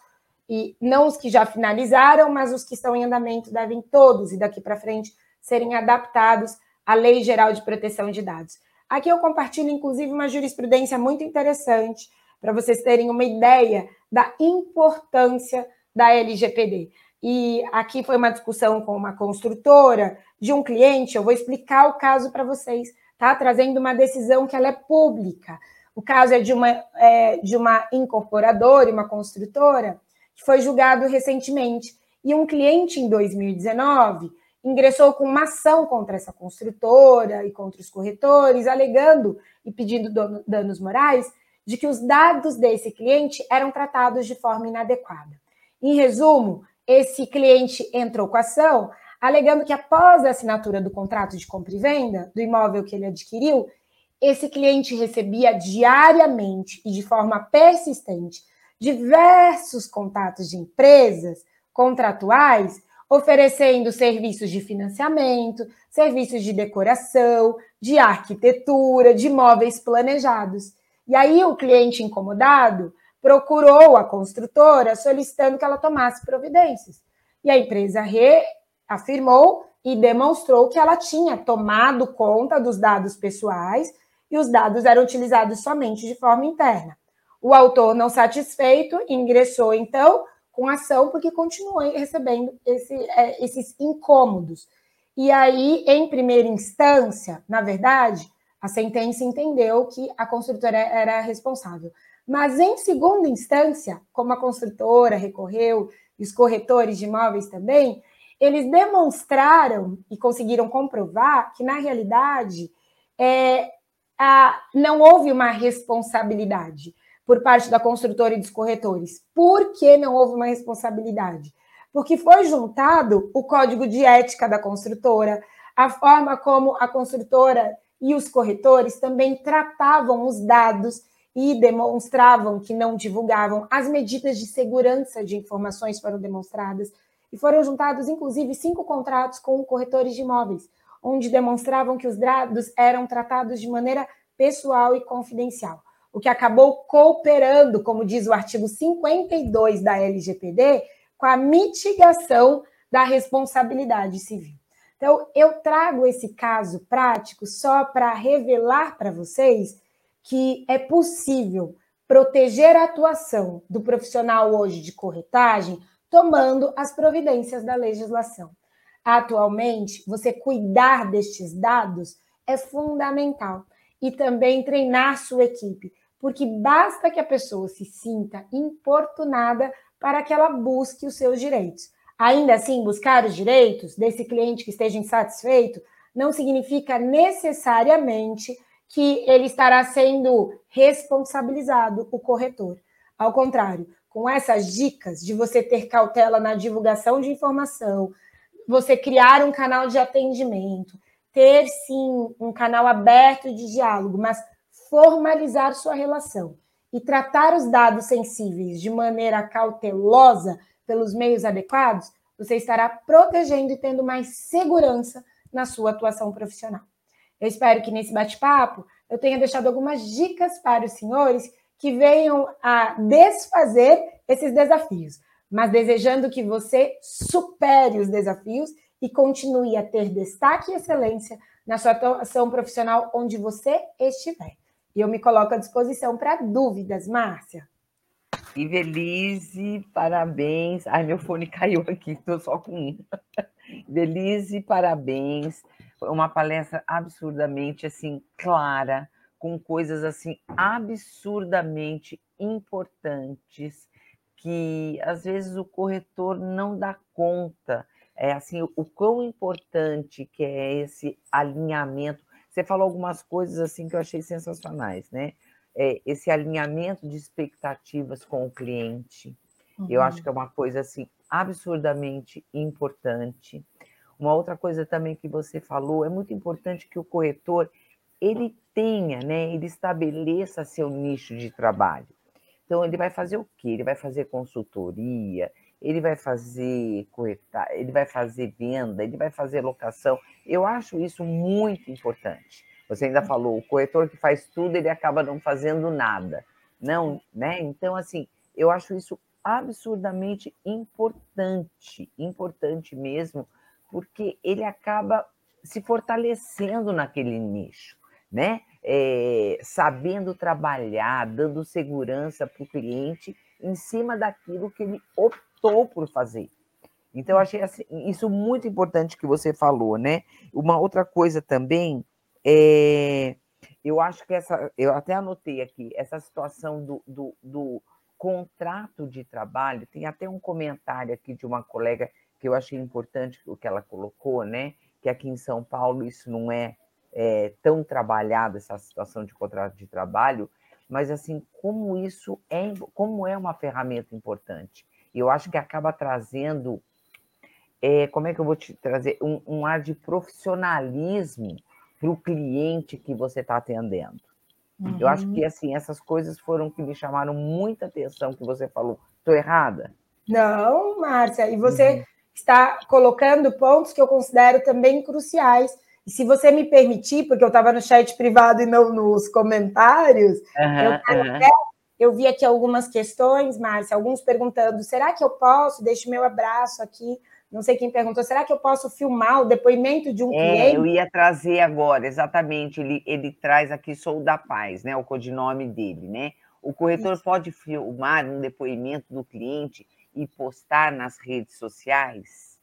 e não os que já finalizaram, mas os que estão em andamento devem todos, e daqui para frente, serem adaptados à Lei Geral de Proteção de Dados. Aqui eu compartilho, inclusive, uma jurisprudência muito interessante para vocês terem uma ideia da importância da LGPD. E aqui foi uma discussão com uma construtora de um cliente, eu vou explicar o caso para vocês, tá? Trazendo uma decisão que ela é pública. O caso é de uma, é, de uma incorporadora, uma construtora, que foi julgado recentemente. E um cliente em 2019 ingressou com uma ação contra essa construtora e contra os corretores, alegando e pedindo danos morais de que os dados desse cliente eram tratados de forma inadequada. Em resumo, esse cliente entrou com a ação, alegando que após a assinatura do contrato de compra e venda do imóvel que ele adquiriu, esse cliente recebia diariamente e de forma persistente diversos contatos de empresas contratuais oferecendo serviços de financiamento, serviços de decoração, de arquitetura, de móveis planejados. E aí o cliente incomodado procurou a construtora solicitando que ela tomasse providências. E a empresa reafirmou e demonstrou que ela tinha tomado conta dos dados pessoais e os dados eram utilizados somente de forma interna. O autor, não satisfeito, ingressou então com ação porque continuou recebendo esse, é, esses incômodos. E aí, em primeira instância, na verdade, a sentença entendeu que a construtora era responsável. Mas, em segunda instância, como a construtora recorreu e os corretores de imóveis também, eles demonstraram e conseguiram comprovar que, na realidade, é, a, não houve uma responsabilidade por parte da construtora e dos corretores. Por que não houve uma responsabilidade? Porque foi juntado o código de ética da construtora, a forma como a construtora e os corretores também tratavam os dados e demonstravam que não divulgavam, as medidas de segurança de informações foram demonstradas e foram juntados, inclusive, cinco contratos com corretores de imóveis, onde demonstravam que os dados eram tratados de maneira pessoal e confidencial o que acabou cooperando, como diz o artigo 52 da LGPD, com a mitigação da responsabilidade civil. Então, eu trago esse caso prático só para revelar para vocês que é possível proteger a atuação do profissional hoje de corretagem tomando as providências da legislação. Atualmente, você cuidar destes dados é fundamental e também treinar sua equipe porque basta que a pessoa se sinta importunada para que ela busque os seus direitos. Ainda assim, buscar os direitos desse cliente que esteja insatisfeito não significa necessariamente que ele estará sendo responsabilizado, o corretor. Ao contrário, com essas dicas de você ter cautela na divulgação de informação, você criar um canal de atendimento, ter sim um canal aberto de diálogo, mas formalizar sua relação e tratar os dados sensíveis de maneira cautelosa pelos meios adequados, você estará protegendo e tendo mais segurança na sua atuação profissional. Eu espero que nesse bate-papo eu tenha deixado algumas dicas para os senhores que venham a desfazer esses desafios, mas desejando que você supere os desafios e continue a ter destaque e excelência na sua atuação profissional onde você estiver. E eu me coloco à disposição para dúvidas, Márcia. Ivelise, parabéns. Ai, meu fone caiu aqui, estou só com um. Ivelise, parabéns. Foi uma palestra absurdamente assim clara, com coisas assim absurdamente importantes que às vezes o corretor não dá conta. É assim, o quão importante que é esse alinhamento você falou algumas coisas assim que eu achei sensacionais, né? É, esse alinhamento de expectativas com o cliente, uhum. eu acho que é uma coisa assim absurdamente importante. Uma outra coisa também que você falou, é muito importante que o corretor ele tenha, né, ele estabeleça seu nicho de trabalho. Então ele vai fazer o quê? Ele vai fazer consultoria, ele vai fazer corretar, ele vai fazer venda, ele vai fazer locação. Eu acho isso muito importante. Você ainda falou, o corretor que faz tudo, ele acaba não fazendo nada. Não, né? Então, assim, eu acho isso absurdamente importante, importante mesmo, porque ele acaba se fortalecendo naquele nicho, né? É, sabendo trabalhar, dando segurança para o cliente em cima daquilo que ele optou optou por fazer. Então, eu achei assim, isso muito importante que você falou, né? Uma outra coisa também é. Eu acho que essa. Eu até anotei aqui, essa situação do, do, do contrato de trabalho, tem até um comentário aqui de uma colega que eu achei importante o que ela colocou, né? Que aqui em São Paulo isso não é, é tão trabalhado, essa situação de contrato de trabalho, mas assim, como isso é, como é uma ferramenta importante. Eu acho que acaba trazendo, é, como é que eu vou te trazer? Um, um ar de profissionalismo para o cliente que você está atendendo. Uhum. Eu acho que uhum. assim essas coisas foram que me chamaram muita atenção que você falou. Estou errada? Não, Márcia. E você uhum. está colocando pontos que eu considero também cruciais. E se você me permitir, porque eu estava no chat privado e não nos comentários, uhum, eu, até, eu vi aqui algumas questões, Márcia, alguns perguntando: será que eu posso? Deixo meu abraço aqui não sei quem perguntou, será que eu posso filmar o depoimento de um é, cliente? Eu ia trazer agora, exatamente. Ele, ele traz aqui Sou da Paz, né? O codinome dele, né? O corretor Isso. pode filmar um depoimento do cliente e postar nas redes sociais?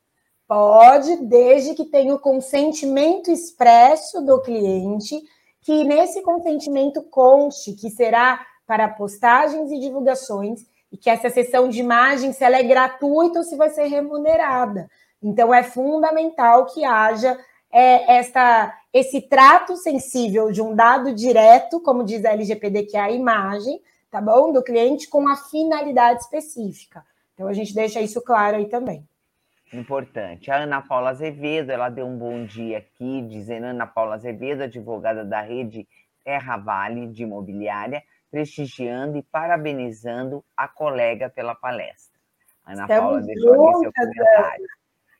Pode, desde que tenha o consentimento expresso do cliente, que nesse consentimento conste que será para postagens e divulgações e que essa sessão de imagem, se ela é gratuita ou se vai ser remunerada. Então, é fundamental que haja é, esta, esse trato sensível de um dado direto, como diz a LGPD, que é a imagem, tá bom? Do cliente com a finalidade específica. Então, a gente deixa isso claro aí também. Importante. A Ana Paula Azevedo, ela deu um bom dia aqui, dizendo Ana Paula Azevedo, advogada da rede Terra Vale de Imobiliária, prestigiando e parabenizando a colega pela palestra. Ana Estamos Paula deixou aqui seu comentário.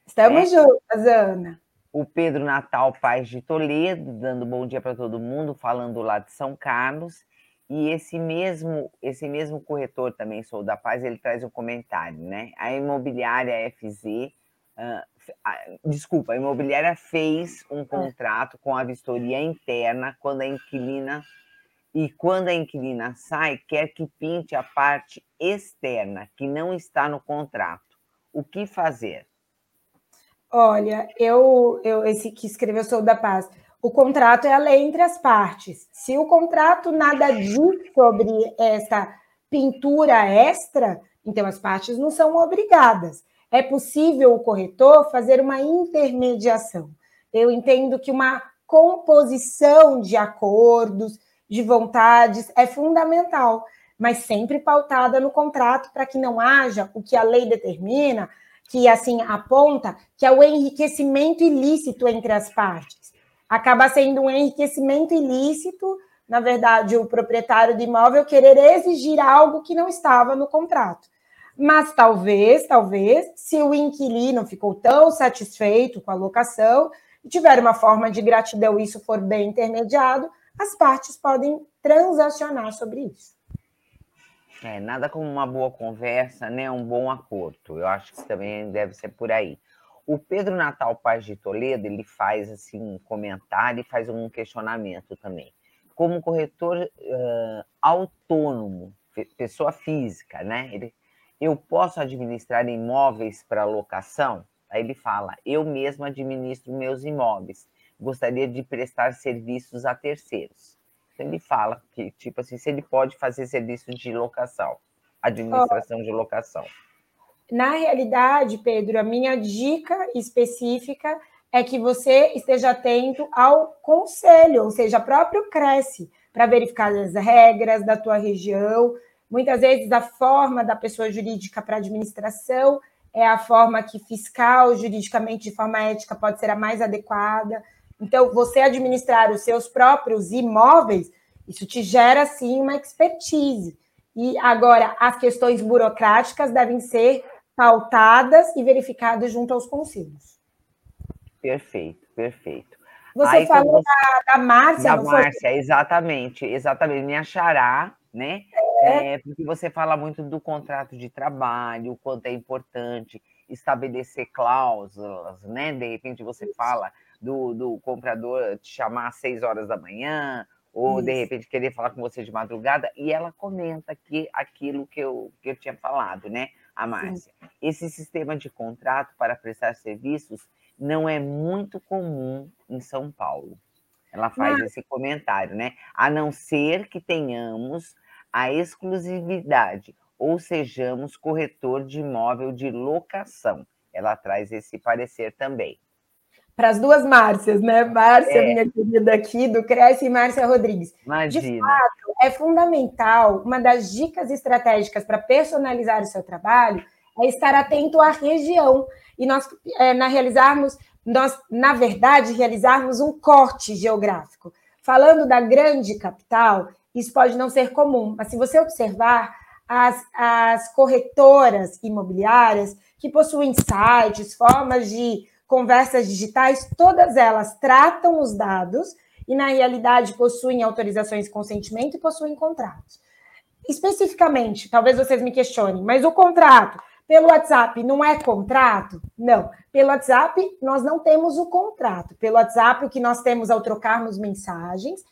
Estamos é. juntas, Ana. O Pedro Natal Paz de Toledo, dando bom dia para todo mundo, falando lá de São Carlos. E esse mesmo, esse mesmo corretor também, Sou da Paz, ele traz um comentário, né? A imobiliária FZ, uh, desculpa, a imobiliária fez um é. contrato com a vistoria interna quando a inquilina e quando a inquilina sai, quer que pinte a parte externa, que não está no contrato. O que fazer? Olha, eu, eu esse que escreveu Sou da Paz. O contrato é a lei entre as partes. Se o contrato nada diz sobre essa pintura extra, então as partes não são obrigadas. É possível o corretor fazer uma intermediação. Eu entendo que uma composição de acordos, de vontades é fundamental, mas sempre pautada no contrato para que não haja o que a lei determina, que assim aponta que é o enriquecimento ilícito entre as partes. Acaba sendo um enriquecimento ilícito, na verdade, o proprietário do imóvel querer exigir algo que não estava no contrato. Mas talvez, talvez, se o inquilino ficou tão satisfeito com a locação e tiver uma forma de gratidão, isso for bem intermediado, as partes podem transacionar sobre isso. É, nada como uma boa conversa, né? Um bom acordo. Eu acho que também deve ser por aí. O Pedro Natal Paz de Toledo, ele faz assim um comentário e faz um questionamento também. Como corretor uh, autônomo, pessoa física, né? Ele, eu posso administrar imóveis para locação? Aí ele fala: eu mesmo administro meus imóveis gostaria de prestar serviços a terceiros. Então, ele fala que, tipo assim, se ele pode fazer serviço de locação, administração oh. de locação. Na realidade, Pedro, a minha dica específica é que você esteja atento ao conselho, ou seja, próprio Cresce, para verificar as regras da tua região. Muitas vezes a forma da pessoa jurídica para administração é a forma que fiscal, juridicamente, de forma ética, pode ser a mais adequada. Então, você administrar os seus próprios imóveis, isso te gera, sim, uma expertise. E agora, as questões burocráticas devem ser pautadas e verificadas junto aos conselhos. Perfeito, perfeito. Você Aí, falou você... da, da Márcia, Da Márcia, foi? exatamente, exatamente. Me achará, né? É. É, porque você fala muito do contrato de trabalho, o quanto é importante estabelecer cláusulas, né? De repente você fala do, do comprador te chamar às seis horas da manhã, ou Isso. de repente querer falar com você de madrugada, e ela comenta aqui aquilo que eu, que eu tinha falado, né, a Márcia. Sim. Esse sistema de contrato para prestar serviços não é muito comum em São Paulo. Ela faz esse comentário, né? A não ser que tenhamos a exclusividade ou sejamos corretor de imóvel de locação. Ela traz esse parecer também para as duas Márcias, né? Márcia, é. minha querida aqui do Cresce, e Márcia Rodrigues. Imagina. De fato, é fundamental, uma das dicas estratégicas para personalizar o seu trabalho é estar atento à região e nós, é, na realizarmos, nós, na verdade, realizarmos um corte geográfico. Falando da grande capital, isso pode não ser comum, mas se você observar as, as corretoras imobiliárias que possuem sites, formas de conversas digitais, todas elas tratam os dados e, na realidade, possuem autorizações de consentimento e possuem contratos. Especificamente, talvez vocês me questionem, mas o contrato pelo WhatsApp não é contrato? Não. Pelo WhatsApp, nós não temos o contrato. Pelo WhatsApp, o que nós temos ao trocarmos mensagens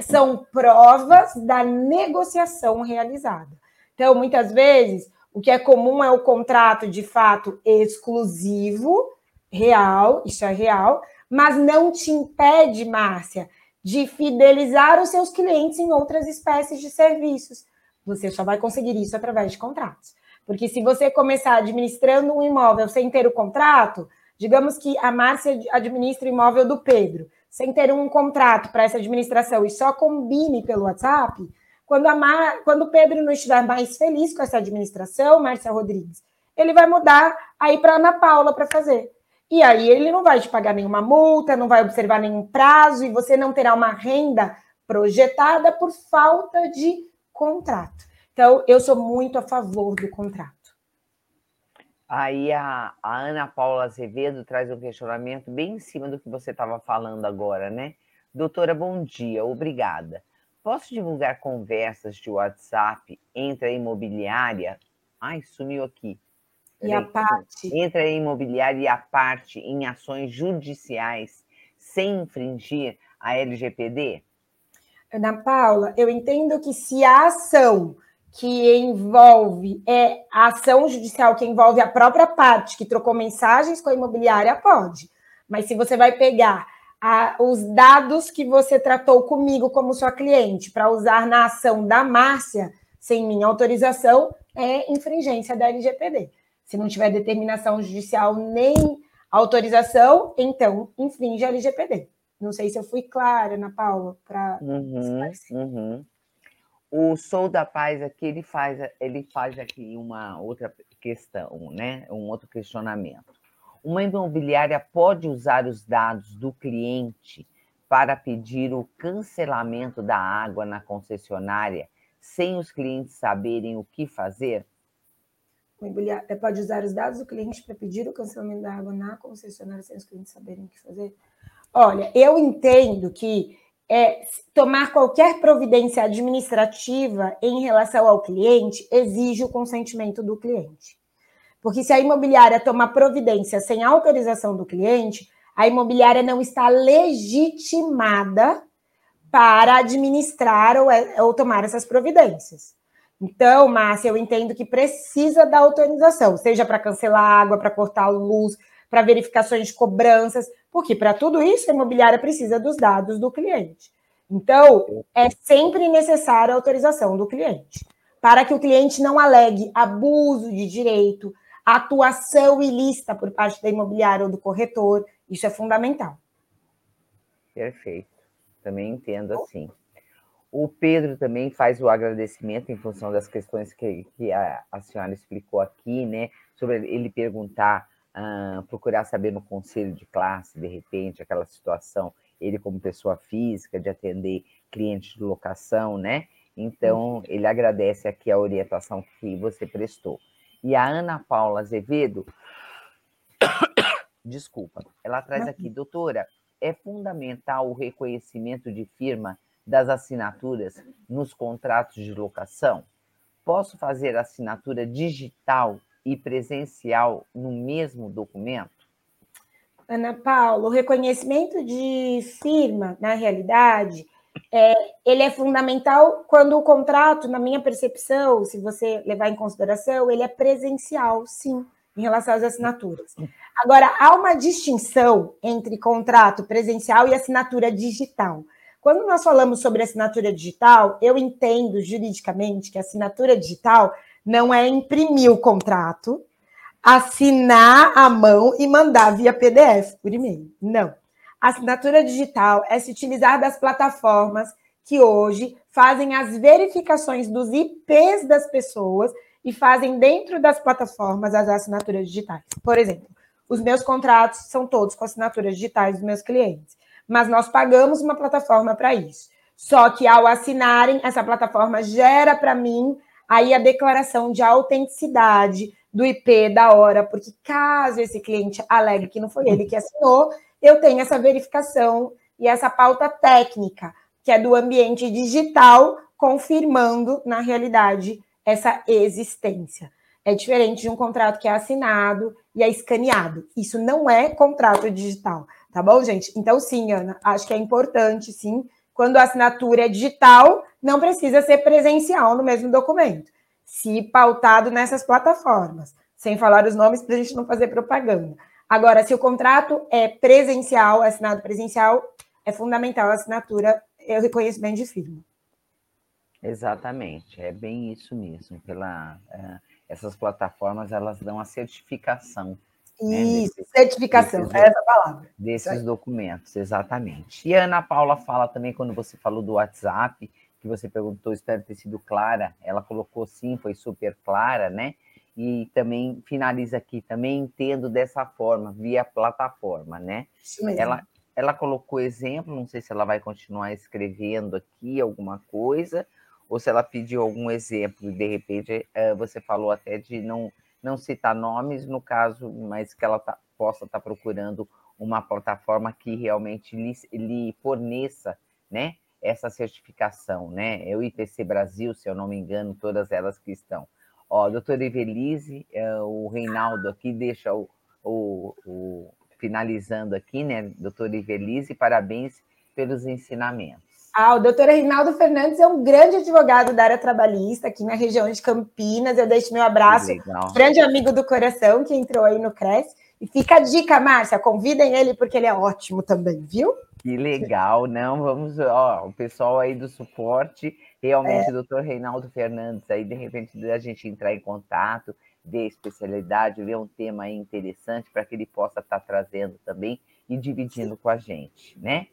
são provas da negociação realizada. Então, muitas vezes, o que é comum é o contrato de fato exclusivo, real, isso é real, mas não te impede, Márcia, de fidelizar os seus clientes em outras espécies de serviços. Você só vai conseguir isso através de contratos. Porque se você começar administrando um imóvel sem ter o contrato, digamos que a Márcia administra o imóvel do Pedro, sem ter um contrato para essa administração e só combine pelo WhatsApp, quando, a Mar... quando o Pedro não estiver mais feliz com essa administração, Márcia Rodrigues, ele vai mudar aí para Ana Paula para fazer. E aí ele não vai te pagar nenhuma multa, não vai observar nenhum prazo e você não terá uma renda projetada por falta de contrato. Então, eu sou muito a favor do contrato. Aí a, a Ana Paula Azevedo traz um questionamento bem em cima do que você estava falando agora, né? Doutora, bom dia, obrigada. Posso divulgar conversas de WhatsApp entre a imobiliária? Ai, sumiu aqui. E a parte. Entre a imobiliária e a parte em ações judiciais sem infringir a LGPD? Ana Paula, eu entendo que se a ação que envolve é a ação judicial que envolve a própria parte que trocou mensagens com a imobiliária, pode. Mas se você vai pegar a, os dados que você tratou comigo como sua cliente para usar na ação da Márcia, sem minha autorização, é infringência da LGPD. Se não tiver determinação judicial nem autorização, então infringe a LGPD. Não sei se eu fui clara, Ana Paula, para uhum, uhum. O Sou da Paz aqui, ele faz, ele faz aqui uma outra questão, né? Um outro questionamento. Uma imobiliária pode usar os dados do cliente para pedir o cancelamento da água na concessionária sem os clientes saberem o que fazer? Uma imobiliária pode usar os dados do cliente para pedir o cancelamento da água na concessionária sem os clientes saberem o que fazer? Olha, eu entendo que é, tomar qualquer providência administrativa em relação ao cliente exige o consentimento do cliente. Porque se a imobiliária tomar providência sem autorização do cliente, a imobiliária não está legitimada para administrar ou, é, ou tomar essas providências. Então, Márcia, eu entendo que precisa da autorização, seja para cancelar água, para cortar a luz, para verificações de cobranças, porque para tudo isso a imobiliária precisa dos dados do cliente. Então, é sempre necessária a autorização do cliente, para que o cliente não alegue abuso de direito, atuação ilícita por parte da imobiliária ou do corretor. Isso é fundamental. Perfeito. Também entendo assim. O Pedro também faz o agradecimento em função das questões que, que a, a senhora explicou aqui, né? Sobre ele perguntar, uh, procurar saber no conselho de classe, de repente, aquela situação, ele como pessoa física, de atender clientes de locação, né? Então, ele agradece aqui a orientação que você prestou. E a Ana Paula Azevedo, desculpa, ela traz aqui, doutora, é fundamental o reconhecimento de firma das assinaturas nos contratos de locação? Posso fazer assinatura digital e presencial no mesmo documento? Ana Paula, o reconhecimento de firma, na realidade, é, ele é fundamental quando o contrato, na minha percepção, se você levar em consideração, ele é presencial, sim, em relação às assinaturas. Agora, há uma distinção entre contrato presencial e assinatura digital. Quando nós falamos sobre assinatura digital, eu entendo juridicamente que assinatura digital não é imprimir o contrato, assinar a mão e mandar via PDF por e-mail. Não. Assinatura digital é se utilizar das plataformas que hoje fazem as verificações dos IPs das pessoas e fazem dentro das plataformas as assinaturas digitais. Por exemplo, os meus contratos são todos com assinaturas digitais dos meus clientes, mas nós pagamos uma plataforma para isso. Só que ao assinarem, essa plataforma gera para mim aí a declaração de autenticidade do IP da hora, porque caso esse cliente alegue que não foi ele que assinou, eu tenho essa verificação e essa pauta técnica, que é do ambiente digital, confirmando, na realidade, essa existência. É diferente de um contrato que é assinado e é escaneado. Isso não é contrato digital, tá bom, gente? Então, sim, Ana, acho que é importante, sim, quando a assinatura é digital, não precisa ser presencial no mesmo documento, se pautado nessas plataformas, sem falar os nomes para a gente não fazer propaganda. Agora, se o contrato é presencial, assinado presencial, é fundamental a assinatura e o reconhecimento de firma. Exatamente, é bem isso mesmo. Pela, uh, essas plataformas elas dão a certificação. Isso, né, certificação, desses, é essa palavra. Desses documentos, exatamente. E a Ana Paula fala também, quando você falou do WhatsApp, que você perguntou, espero ter sido clara, ela colocou sim, foi super clara, né? E também finaliza aqui, também entendo dessa forma, via plataforma, né? Isso mesmo. Ela, ela colocou exemplo, não sei se ela vai continuar escrevendo aqui alguma coisa, ou se ela pediu algum exemplo, de repente eh, você falou até de não, não citar nomes, no caso, mas que ela tá, possa estar tá procurando uma plataforma que realmente lhe, lhe, forneça né, essa certificação, né? É o IPC Brasil, se eu não me engano, todas elas que estão. Ó, doutora Evelise, é, o Reinaldo aqui deixa o, o, o finalizando aqui, né, doutora Evelise, parabéns pelos ensinamentos. Ah, o doutor Reinaldo Fernandes é um grande advogado da área trabalhista aqui na região de Campinas. Eu deixo meu abraço, grande amigo do coração que entrou aí no CRES. E fica a dica, Márcia, convidem ele porque ele é ótimo também, viu? Que legal, não, vamos, ó, o pessoal aí do suporte, realmente, é. doutor Reinaldo Fernandes, aí de repente a gente entrar em contato, ver especialidade, ver um tema aí interessante para que ele possa estar tá trazendo também e dividindo com a gente, né?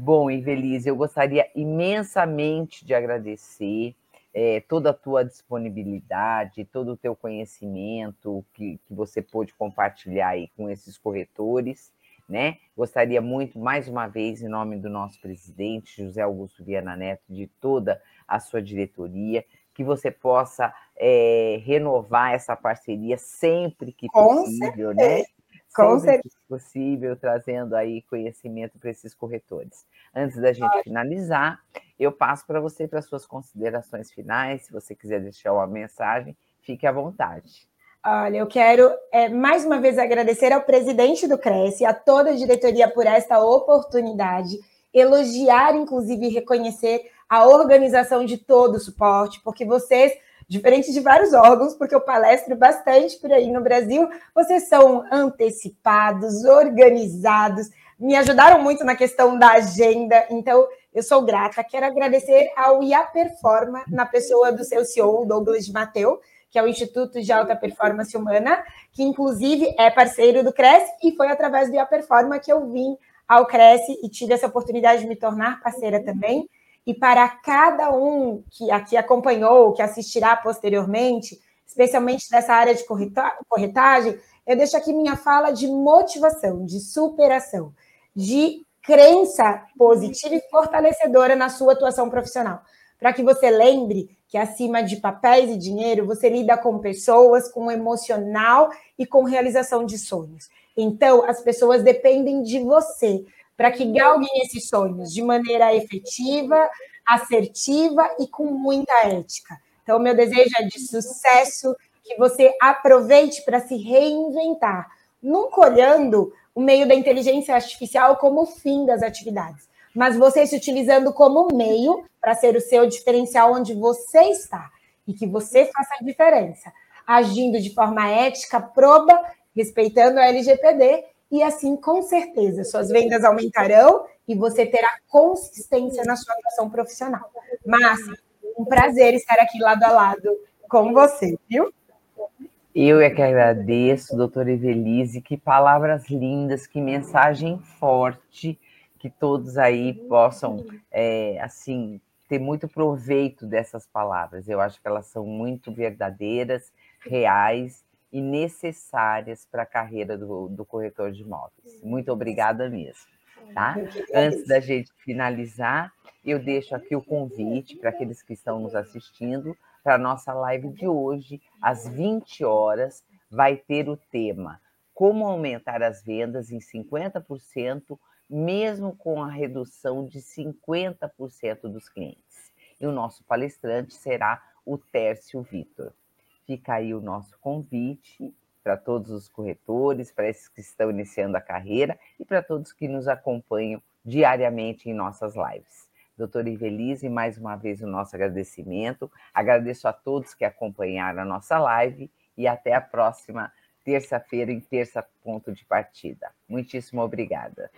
Bom, Invelise, eu gostaria imensamente de agradecer é, toda a tua disponibilidade, todo o teu conhecimento que, que você pôde compartilhar aí com esses corretores, né? Gostaria muito, mais uma vez, em nome do nosso presidente, José Augusto Viana Neto, de toda a sua diretoria, que você possa é, renovar essa parceria sempre que com possível, né? certeza. né? Com certeza. possível, trazendo aí conhecimento para esses corretores. Antes da gente finalizar, eu passo para você para suas considerações finais. Se você quiser deixar uma mensagem, fique à vontade. Olha, eu quero é, mais uma vez agradecer ao presidente do Cresce e a toda a diretoria por esta oportunidade, elogiar, inclusive, e reconhecer a organização de todo o suporte, porque vocês diferente de vários órgãos, porque eu palestro bastante por aí no Brasil, vocês são antecipados, organizados, me ajudaram muito na questão da agenda, então eu sou grata. Quero agradecer ao IA Performa, na pessoa do seu CEO, Douglas de Mateu, que é o Instituto de Alta Performance Humana, que inclusive é parceiro do Cresce, e foi através do IA Performa que eu vim ao Cresce e tive essa oportunidade de me tornar parceira também. E para cada um que aqui acompanhou, que assistirá posteriormente, especialmente dessa área de corretagem, eu deixo aqui minha fala de motivação, de superação, de crença positiva e fortalecedora na sua atuação profissional. Para que você lembre que acima de papéis e dinheiro, você lida com pessoas, com emocional e com realização de sonhos. Então, as pessoas dependem de você para que galguem esses sonhos de maneira efetiva, assertiva e com muita ética. Então, meu desejo é de sucesso, que você aproveite para se reinventar, nunca olhando o meio da inteligência artificial como o fim das atividades, mas você se utilizando como meio para ser o seu diferencial onde você está e que você faça a diferença, agindo de forma ética, proba, respeitando a LGPD e assim, com certeza, suas vendas aumentarão e você terá consistência na sua atuação profissional. Márcia, um prazer estar aqui lado a lado com você, viu? Eu é que agradeço, doutora Evelise, que palavras lindas, que mensagem forte, que todos aí possam, é, assim, ter muito proveito dessas palavras. Eu acho que elas são muito verdadeiras, reais e necessárias para a carreira do, do corretor de imóveis. Muito obrigada mesmo. Tá? Antes da gente finalizar, eu deixo aqui o convite para aqueles que estão nos assistindo para a nossa live de hoje, às 20 horas, vai ter o tema Como aumentar as vendas em 50%, mesmo com a redução de 50% dos clientes. E o nosso palestrante será o Tércio Vitor. Fica aí o nosso convite para todos os corretores, para esses que estão iniciando a carreira e para todos que nos acompanham diariamente em nossas lives. Doutora Ivelise, mais uma vez o nosso agradecimento. Agradeço a todos que acompanharam a nossa live e até a próxima terça-feira em Terça Ponto de Partida. Muitíssimo obrigada.